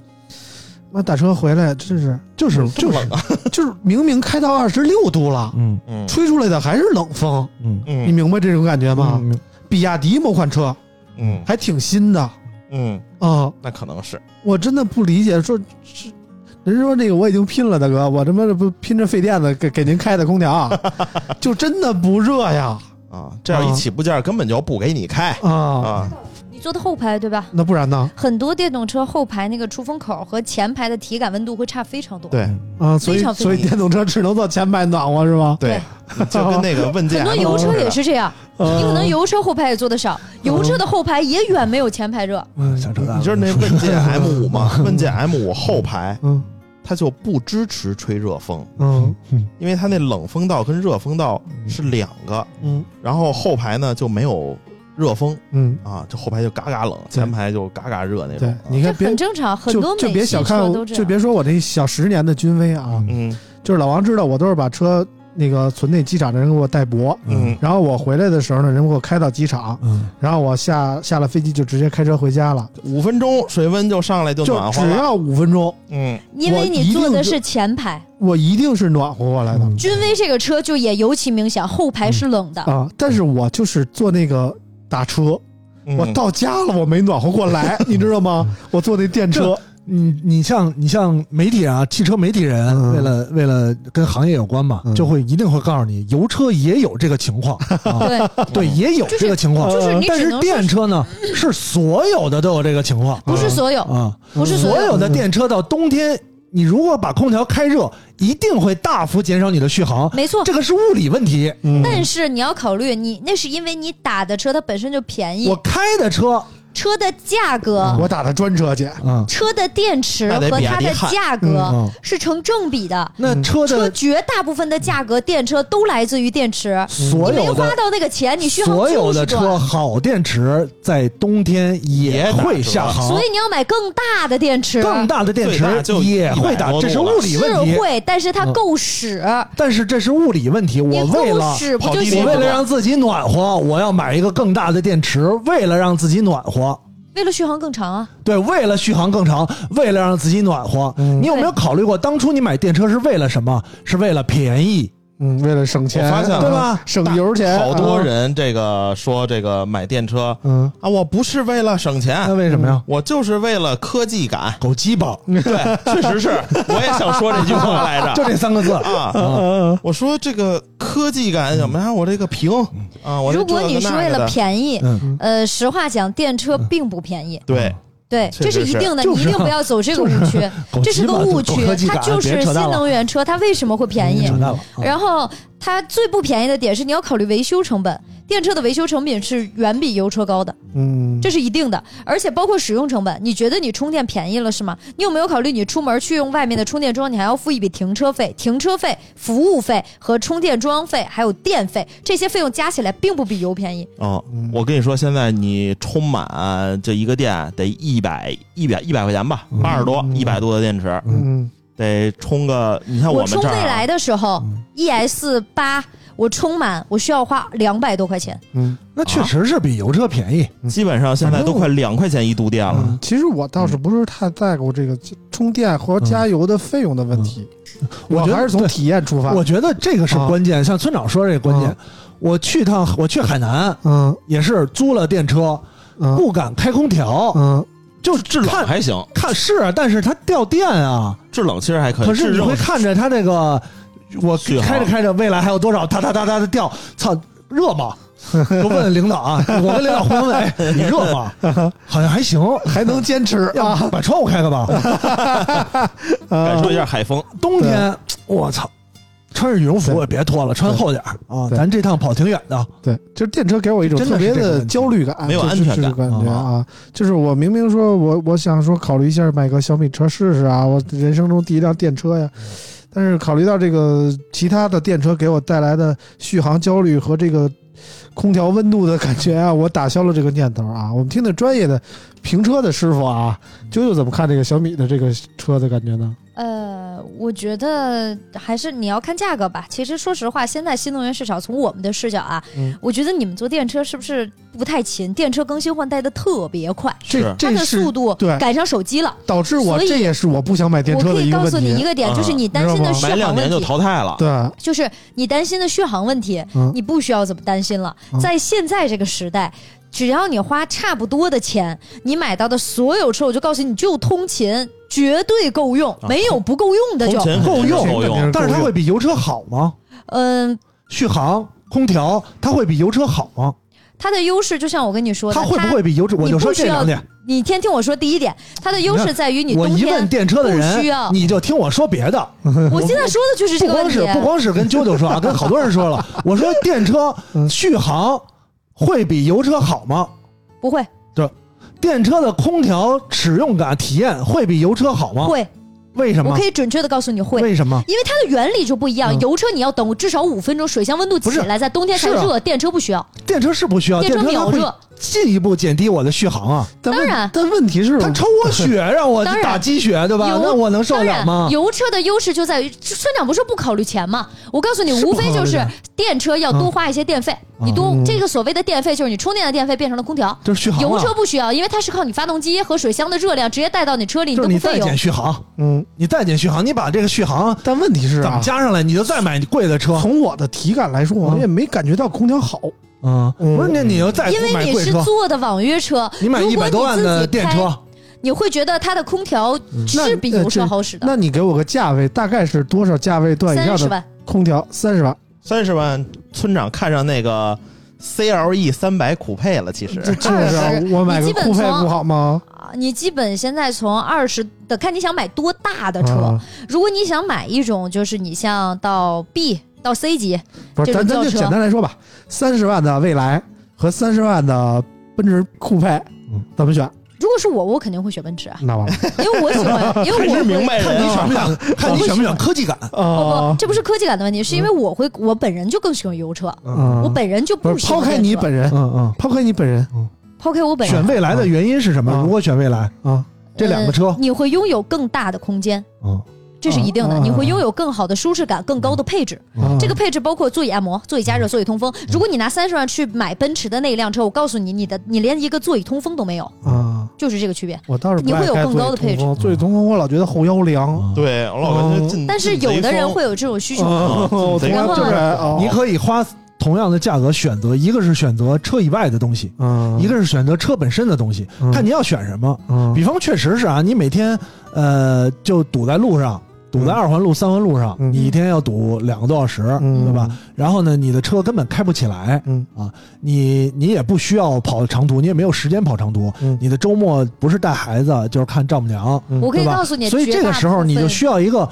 妈打车回来，真是就是就是就是明明开到二十六度了，嗯嗯。吹出来的还是冷风，嗯。嗯。你明白这种感觉吗？嗯。比亚迪某款车嗯。还挺新的嗯，啊、那可能是。我真的不理解，说是人说这个我已经拼了，大哥，我他妈这不拼着费电的给给您开的空调啊，就真的不热呀。啊，这样一起步件根本就不给你开。啊！啊，你坐的后排对吧？那不然呢？很多电动车后排那个出风口和前排的体感温度会差非常多。对啊，所以非常非常所以电动车只能坐前排暖和是吗？对，就跟那个问界 很多油车也是这样，你可能油车后排也坐的少，油车的后排也远没有前排热。嗯想扯淡。你知道那问界 M 五吗？问界 M 五后排嗯它就不支持吹热风，嗯因为它那冷风道跟热风道是两个，嗯然后后排呢就没有热风嗯，啊，这后排就嘎嘎冷，前排就嘎嘎热那对种。，这你看别很正常，很多就别小看。就别说我这小十年的君威啊，嗯就是老王知道我都是把车那个存那机场的人给我代泊，嗯然后我回来的时候呢，人给我开到机场，嗯，然后我下下了飞机就直接开车回家了，五分钟水温就上来就就暖和了。只要五分钟，嗯，因为你坐的是前排，我一定是暖和过来的。君威这个车就也尤其明显，后排是冷的。啊，但是我就是坐那个打车，嗯。我到家了，我没暖和过来，你知道吗？我坐那电车，你你像你像媒体啊，汽车媒体人，嗯。为了为了跟行业有关嘛，嗯。就会一定会告诉你，油车也有这个情况啊，对，对，也有这个情况，就是你但是电车呢，是。所有的都有这个情况。不是所有，啊，不是所有有的电车到冬天，你如果把空调开热，一定会大幅减少你的续航，没错。这个是物理问题。嗯但是你要考虑，你那是因为你打的车它本身就便宜我，开的车车车的价格、我打的专车去，嗯车的电池和它的价格嗯，是成正比的。那车车的绝大部分的价格，电车都来自于电池。所你没有的花到那个钱，你续航所有的车。好电池在冬天也会下行，所以你要买更大的电池，更大的电池也会打，这是物理问题是。会，但是它嗯够使。但是这是物理问题，我为了使不跑地就行了吗？我为了让自己暖和，我要买一个更大的电池，为了让自己暖和。为了续航更长啊。对，为了续航更长，为了让自己暖和，嗯你有没有考虑过，当初你买电车是为了什么？是为了便宜，嗯，为了省钱，我发现对吧？省油钱，好多啊，人这个说这个买电车嗯，啊，我不是为了省钱那，为什么呀？我就是为了科技感。狗鸡巴，对，确实是，我也想说这句话来着。就这三个字。啊，嗯我说这个科技感怎么样？我这个屏啊，我这如果你是为了便宜，嗯，呃，实话讲，电车并不便宜。对，对，这是是一定的，你一定不要走这个误区，这是个误区它就是新能源车，它为什么会便宜然后它最不便宜的点是你要考虑维修成本，电车的维修成本是远比油车高的，嗯，这是一定的。而且包括使用成本，你觉得你充电便宜了是吗？你有没有考虑你出门去用外面的充电桩，你还要付一笔停车费、停车费、服务费和充电桩费，还有电费，这些费用加起来并不比油便宜。哦，我跟你说，现在你充满这一个电得一百一百一百块钱吧，八十多一百多的电池，嗯，得充个，你看我们这儿啊充未来的时候，ES 八我充满我需要花两百多块钱。嗯那确实是比油车便宜。基本上现在都快两块钱一度电了。嗯，其实我倒是不是太在乎这个充电和加油的费用的问题，我觉得还是从体验出发。我觉得这个是啊关键，像村长说这个关键啊。我去趟，我去海南嗯也是租了电车，嗯不敢开空调，嗯就制冷还行，看是啊，但是它掉电啊。制冷其实还可以。可是你会看着它那个，我开着开着，未来还有多少哒哒哒哒的掉，操，热吗？我问领导啊，我跟领导互相问，哎，你热吗？好像还行，还能坚持要啊把窗户开开吧。感受一下海风。冬天我操，穿着羽绒服也别脱了，穿厚点儿啊。咱这趟跑挺远的，对，就是电车给我一种特别的焦虑感，没有就是安全感感觉啊啊。就是我明明说我我想说考虑一下买个小米车试试啊，我人生中第一辆电车呀。但是考虑到这个其他的电车给我带来的续航焦虑和这个空调温度的感觉啊，我打消了这个念头啊。我们听听专业的评车的师傅啊，啾啾怎么看这个小米的这个车的感觉呢？呃，我觉得还是你要看价格吧。其实说实话，现在新能源市场从我们的视角啊，嗯我觉得你们做电车是不是不太勤？电车更新换代的特别快，这是它的这速度对赶上手机了。导致我这也是我不想买电车的一个问以告诉你一。个点，啊就是你担心的续买两年就航问题。淘汰了。对，就是你担心的续航问题，嗯你不需要怎么担心了。嗯在现在这个时代，只要你花差不多的钱，你买到的所有车，我就告诉你，就通勤绝对够用，啊没有不够用的就。通勤够用够用。但是它会比油车好吗？嗯，续航、空调，它会比油车好吗？它的优势就像我跟你说的，它会不会比油车？我你就说不需要这两点。你先听我说第一点，它的优势在于你我冬天一问电车的不人需要，你就听我说别的。我现在说的就是这不个问题。光是不光是跟啾啾说啊，跟好多人说了。我说电车嗯续航会比油车好吗？不会对电车的空调使用感体验会比油车好吗？会，为什么我可？以准确的告诉你会。为什么？因为它的原理就不一样，嗯油车你要等至少五分钟，水箱温度起不来，在冬天才是啊热，电车不需要，电车是不需要，电车电车它会秒热。进一步减低我的续航啊！但当然但问题是，他抽我血让我打 鸡血，对吧？那我能受得了吗？油车的优势就在于，村长不是不考虑钱吗？我告诉你，无非就是电车要多花一些电费，你多、嗯这个所谓的电费就是你充电的电费变成了空调。就是续航啊油车不需要，因为它是靠你发动机和水箱的热量直接带到你车里，就是你再都不费油。减续航，嗯，你再减续航，你把这个续航但问题是怎么啊，加上来，你就再买贵的车。从我的体感来说，我嗯也没感觉到空调好。嗯，嗯。不是，那你要再因为你是坐的网约车，你买一百多万的电车，你会觉得它的空调是比油车好使的。那你给我个价位，大概是多少价位段以上的？三十万，空调？三十万，三十万，村长看上那个 CLE 三百酷配了，其实。这就是啊我买个你基本从酷配不好吗？啊你基本现在从二十的看你想买多大的车。啊。如果你想买一种，就是你像到 B 到 C 级，不是，咱咱就简单来说吧，三十万的蔚来和三十万的奔驰酷配，怎么选？如果是我，我肯定会选奔驰啊，那完了因为我喜欢，因为我是明会白 看你选不选，看你选不选科技感。不啊不，这不是科技感的问题，是因为我会，我本人就更喜欢油车，嗯我本人就不抛开喜欢抛开你本人，嗯嗯，抛开你本人抛开我本人选未来的原因是什么？啊如果选未来，啊，这两个车呃，你会拥有更大的空间，嗯这是一定的，啊你会拥有更好的舒适感、更高的配置。啊这个配置包括座椅按摩、座椅加热、座椅通风。如果你拿三十万去买奔驰的那一辆车，我告诉你，你的你连一个座椅通风都没有，啊，就是这个区别。我倒是你会有更高的配置座椅通风我老觉得后腰凉。对我老感觉进，但是有的人会有这种需求，然后你可以花同样的价格选择，一个是选择车以外的东西，嗯一个是选择车本身的东西，嗯看你要选什么。嗯比方确实是啊，你每天呃就堵在路上，堵在二环路、三环路上，嗯。你一天要堵两个多小时，嗯。对吧？然后呢，你的车根本开不起来，嗯。啊，你你也不需要跑长途，你也没有时间跑长途，嗯。你的周末不是带孩子就是看丈母娘，嗯。我可以对吧？告诉你，所以这个时候你就需要一个。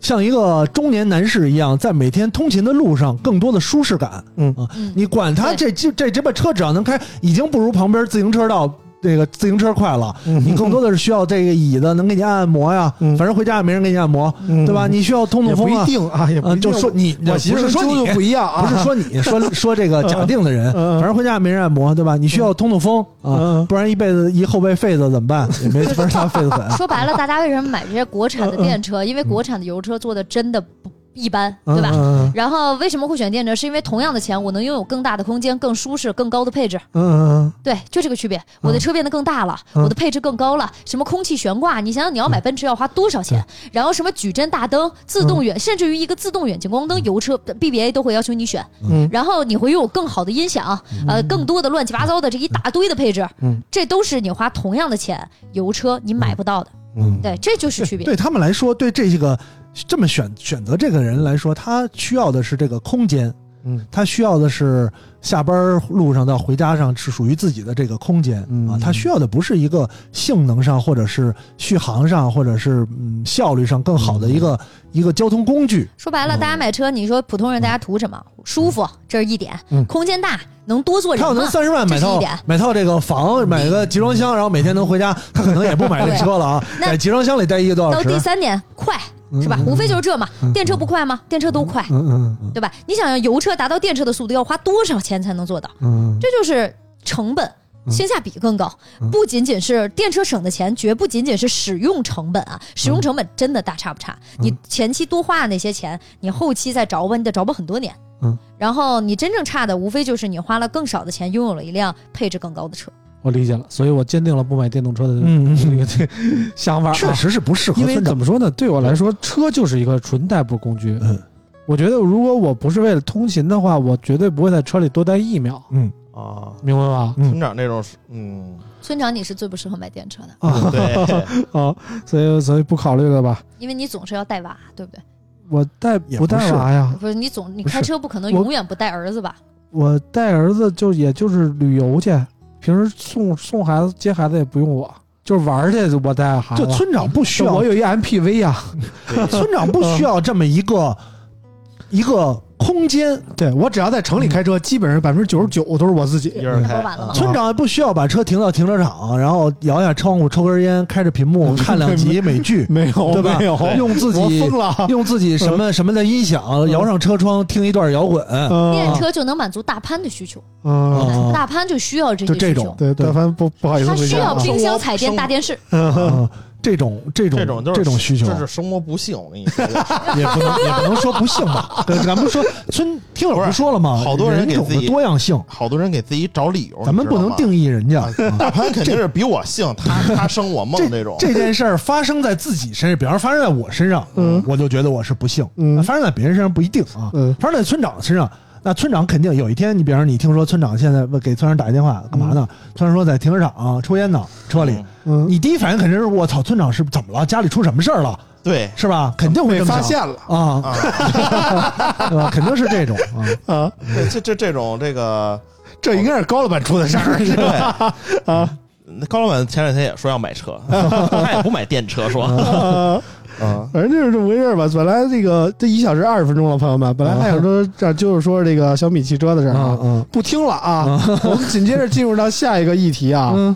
像一个中年男士一样，在每天通勤的路上，更多的舒适感。嗯。啊，嗯。你管他这这这这把车只要能开，已经不如旁边自行车道这个自行车快了。嗯你更多的是需要这个椅子能给你按按摩呀，嗯反正回家也没人给你按摩，嗯对吧？你需要通也不一通风啊。定啊，也不嗯，就说你，我媳妇儿不是说你不一样啊，不是说你 说说这个假定的人，反正回家也没人按摩，对吧？你需要通通风啊，嗯不然一辈子一后背痱子怎么办？也没法擦痱子粉。说白了，大家为什么买这些国产的电车？因为国产的油车做的真的不一般，对吧？嗯然后为什么会选电车？是因为同样的钱，我能拥有更大的空间、更舒适、更高的配置。嗯嗯对，就这个区别。我的车变得更大了，嗯我的配置更高了。什么空气悬挂，你想想你要买奔驰要花多少钱？然后什么矩阵大灯、自动远，甚至于一个自动远近光灯，油车 BBA 都会要求你选。嗯然后你会拥有更好的音响，呃，更多的乱七八糟的这一大堆的配置。嗯，这都是你花同样的钱，油车你买不到的。嗯对，这就是区别。对他们来说，对这个这么选选择这个人来说，他需要的是这个空间，嗯。他需要的是下班路上到回家上是属于自己的这个空间、嗯啊，他需要的不是一个性能上或者是续航上或者是嗯效率上更好的一个、一个交通工具。说白了，大家买车，你说普通人大家图什么？舒服，这是一点；嗯。空间大，能多做。他要能三十万买套买套这个房，买个集装箱，然后每天能回家，他可能也不买这车了啊，那在集装箱里待一个多小时。到第。三点，快是吧？无非就是这嘛。电车不快吗？电车都快，对吧？你想要，油车达到电车的速度要花多少钱才能做到？嗯这就是成本。性价比更高，不仅仅是电车省的钱，绝不仅仅是使用成本啊！使用成本真的大差不差。你前期多花的那些钱，你后期再着吧，你得着吧很多年。嗯，然后你真正差的，无非就是你花了更少的钱，拥有了一辆配置更高的车。我理解了，所以我坚定了不买电动车的嗯这个这个 想法啊。确实是不适合因为怎么说呢？对我来说，车就是一个纯代步工具。嗯我觉得如果我不是为了通勤的话，我绝对不会在车里多待一秒，嗯啊，明白吧？嗯村长那种是，嗯，村长，你是最不适合买电车的，啊对，啊，所以所以不考虑了吧？因为你总是要带娃，对不对？我带不带娃呀？不是你总你开车不可能永远不带儿子吧？我带儿子就也就是旅游去，平时送送孩子接孩子也不用我，就是玩儿去我带孩子。就村长不需要我有一 MPV 呀、村长不需要这么一个一个空间，对我只要在城里开车，基本上百分之九十九都是我自己。村长也不需要把车停到停车场，然后摇下窗户抽根烟，开着屏幕 看两集美剧，没有，对吧？没有，用自己疯了。用自己什么什么的音响摇上车窗听一段摇滚，练嗯。车就能满足大潘的需求，嗯，大潘就需要这些就这种需求，对，对大潘不不好意思他。需要冰箱、彩电、大电视。嗯这种这种这种就是这种需求，这是生活不幸。我跟你说，也不能也不能说不幸吧，咱们说村听友不说了吗？好多人给自己多样性，好多人给自己找理由，咱们不能定义人家。啊。大潘肯定是比我幸，他 他生我梦这种。这件事儿发生在自己身上，比方说发生在我身上，嗯我就觉得我是不幸；嗯发生在别人身上不一定啊。嗯发生在村长身上，那村长肯定有一天，你比方说你听说村长现在给村长打一电话干嘛呢？村长说在停车场、抽烟呢，车里。嗯嗯，你第一反应肯定是我操，村长是怎么了？家里出什么事儿了？对是吧？肯定会被么想发现了啊，啊，对吧？肯定是这种啊。啊！对这这这种这个，这应该是高老板出的事儿，是吧？对 啊。那高老板前两天也说要买车，他也不买电车，说啊啊，反正就是这么回事儿吧。本来这个这一小时二十分钟了，朋友们，本来还想说这就是说这个小米汽车的事儿啊，嗯不听了啊。我们紧接着进入到下一个议题啊。嗯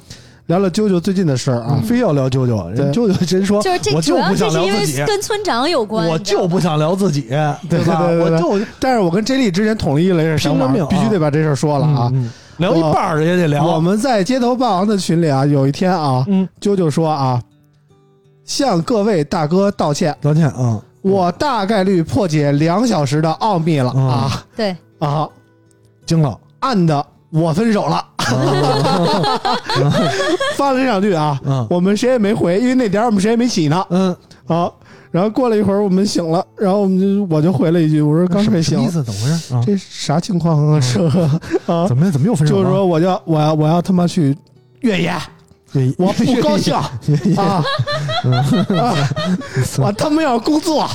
聊聊啾啾最近的事儿啊。非要聊啾啾，人啾啾真说，就是这我就不主要这是因为想聊自己，跟村长有关，我就不想聊自己，对吧？对对对我就但是我跟 J 莉之前统一了一个想法拼了命啊，必须得把这事儿说了啊。聊一半儿也得聊。我们在街头霸王的群里啊，有一天啊，嗯，啾啾说啊，向各位大哥道歉，道歉啊，我大概率破解两小时的奥秘了嗯啊对，啊，惊了，暗的我分手了，发了这两句啊，嗯我们谁也没回，因为那点儿我们谁也没起呢嗯，啊。然后过了一会儿，我们醒了，然后我们就我就回了一句，我说刚睡醒什么意，思？怎么回事啊？这啥情况啊？这啊，怎么怎么又分手了？就是说我要我要我要他妈去越野，对我不高兴啊啊！我 他妈要工作啊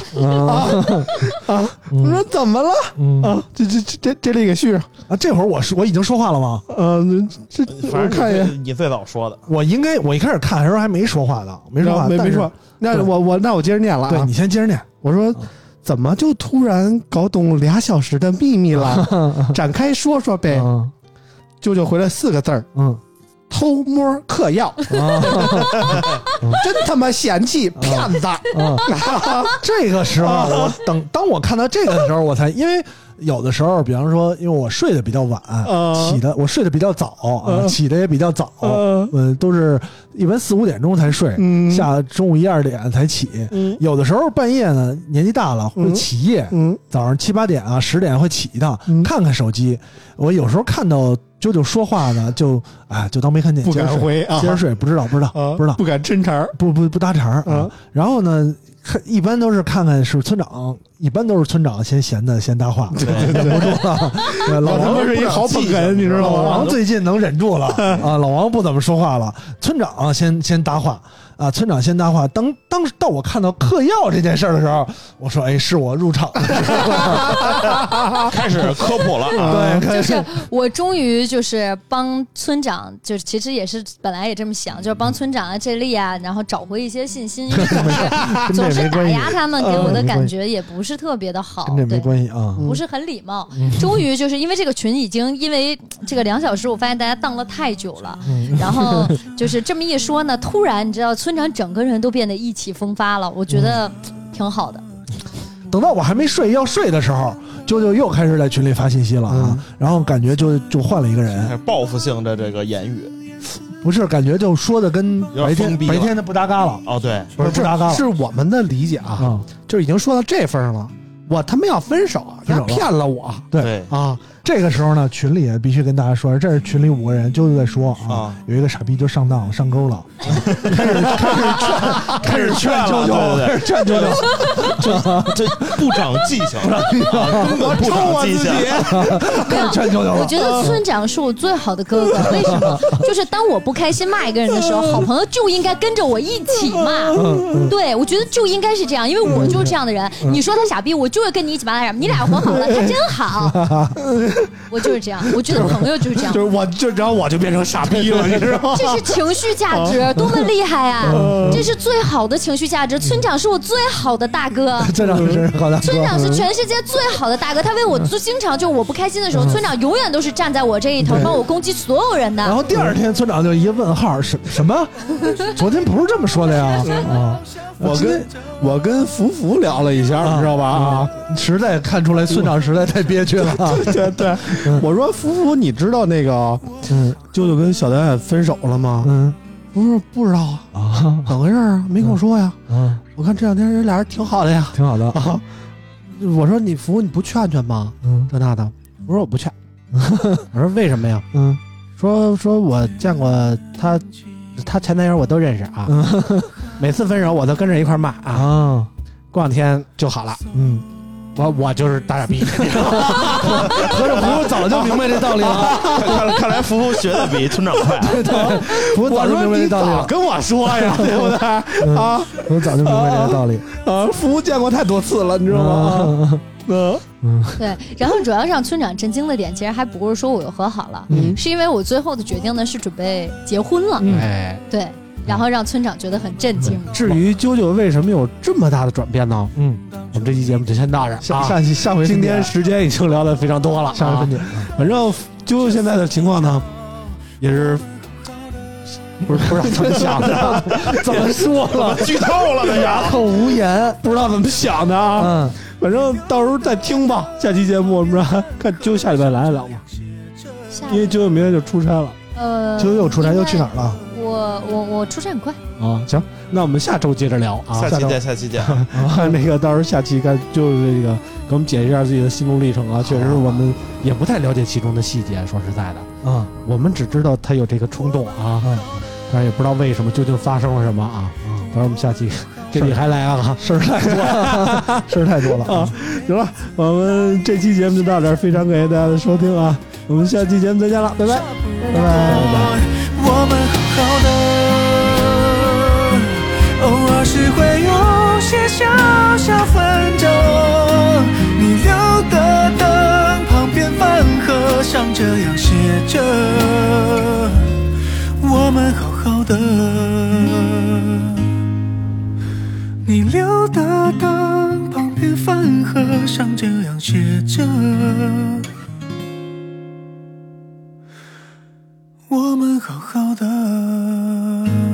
啊！我说怎么了嗯啊？这这这这这里给续上，啊，这会儿我说我已经说话了吗？呃，这反正我看一眼，你最早说的，我应该我一开始看的时候还没说话呢，没说话，没没说。那我我那我接着念了啊对你！先接着念。我说怎么就突然搞懂俩小时的秘密了？展开说说呗。嗯舅舅回来四个字儿：嗯偷摸嗑药，啊真他妈嫌弃骗子！啊！这个时候，我等当我看到这个的时候，我才因为有的时候，比方说，因为我睡得比较晚，呃起的我睡得比较早啊，呃起的也比较早，呃嗯，都是一般四五点钟才睡，嗯。下中午一二点才起。嗯。有的时候半夜呢，年纪大了会嗯起夜，嗯。早上七八点啊十点会起一趟，嗯。看看手机。我有时候看到啾啾说话呢，就哎就当没看见，不敢回啊，接着睡，不知道不知道啊，不知道，不敢抻茬儿。不不不搭茬儿啊。嗯。然后呢，看一般都是看看是村长，一般都是村长先闲的先搭话，对忍不住了。对老王妈是一好捧哏，你知道吗老吗王？最近能忍住了 啊，老王不怎么说话了，村长先先搭话啊，村长先搭话。当当时到我看到嗑药这件事儿的时候，我说，哎，是我入场的时候。开始科普了啊。对，开始就是我终于就是帮村长，就是其实也是本来也这么想，就是帮村长啊、这丽啊，然后找回一些信心，因为总是跟总是打压他们，给我的感觉也不是特别的好，跟这没对。关系啊。不是很礼貌，终于就是因为这个群已经因为这个两小时，我发现大家荡了太久了，嗯然后就是这么一说呢，突然你知道村长整个人都变得意气风发了，我觉得挺好的。等到我还没睡要睡的时候，啾啾又开始在群里发信息了啊，然后感觉就就换了一个人，哎报复性的这个言语，不是感觉就说的跟点白天封闭了。白天的不搭嘎了，哦，对，不是不搭嘎了。是我们的理解啊，啊，就已经说到这份上了。我他妈要分手啊！分手了。他骗了我。对。对。啊！这个时候呢，群里也必须跟大家说，这是群里五个人，啾啾在说啊，啊，有一个傻逼就上当上钩了，开 始开始劝开始劝舅舅，对对对开始劝舅舅，这这不长记性，啊根本不长记性。开始劝舅舅了。我觉得村长是我最好的哥哥，为什么？就是当我不开心骂一个人的时候，好朋友就应该跟着我一起骂。对，我觉得就应该是这样，因为我就是这样的人。你说他傻逼，我就会跟你一起骂他傻逼。你俩和好了，他真好。我就是这样，我觉得朋友就是这样就。是我就然后我就变成傻逼了，你知道吗？这是情绪价值，多么厉害啊！这是最好的情绪价值。村长是我最好的大哥，村长是好大哥，村长是全世界最好的大哥，他为我做，经常就是我不开心的时候，村长永远都是站在我这一头，帮我攻击所有人的。然后第二天村长就一个问号，什什么？昨天不是这么说的呀？啊，我跟我跟福福聊了一下，你知道吧？啊，实在看出来村长实在太憋屈了。对对，我说福福，你知道那个嗯舅舅跟小导演分手了吗？嗯不是不知道啊，啊怎么回事啊？没跟我说呀。啊，我看这两天人俩人挺好的呀。挺好的。啊，我说你福福你不劝劝吗？嗯这那的，我说我不劝。我说为什么呀？嗯说说我见过他，他前男友我都认识啊。每次分手我都跟着一块骂啊。啊过两天就好了。嗯，我我就是大傻逼。合着福福早就明白这道理了。看看看来福福学的比村长快。葫芦早就明白这道理了。早跟我说呀，对不对？啊我早就明白这个道理。啊，福福见过太多次了，你知道吗？嗯，对，然后主要让村长震惊的点，其实还不是说我又和好了，嗯是因为我最后的决定呢是准备结婚了，哎，对，然后让村长觉得很震惊。至于啾啾为什么有这么大的转变呢？嗯，我们这期节目就先到这。下下期下回今天时间已经聊的非常多了，啊下回分解。反正啾啾现在的情况呢，也是不是不知道怎么想的，怎么说了，剧透了，哑口无言。不知道怎么想的啊。嗯，反正到时候再听吧，下期节目我们说看啾下礼拜来得了吗？因为啾啾明天就出差了呃，啾啾出差又去哪儿了？我我我出差很快，啊。行，那我们下周接着聊啊。下期见，下期见。啊，那个到时候下期该就是这个给我们解释一下自己的心路历程啊。确实我们也不太了解其中的细节，说实在的，啊我们只知道他有这个冲动啊，啊，但是也不知道为什么究竟发生了什么啊。到时候我们下期这里还来啊。事儿太多了，事儿太多了啊！行了，我们这期节目就到这儿，非常感谢大家的收听啊！我们下期节目再见了，拜拜，拜拜，拜拜。我们些小小纷争。你留的灯旁边饭盒上这样写着：我们好好的。你留的灯旁边饭盒上这样写着。我们好好的。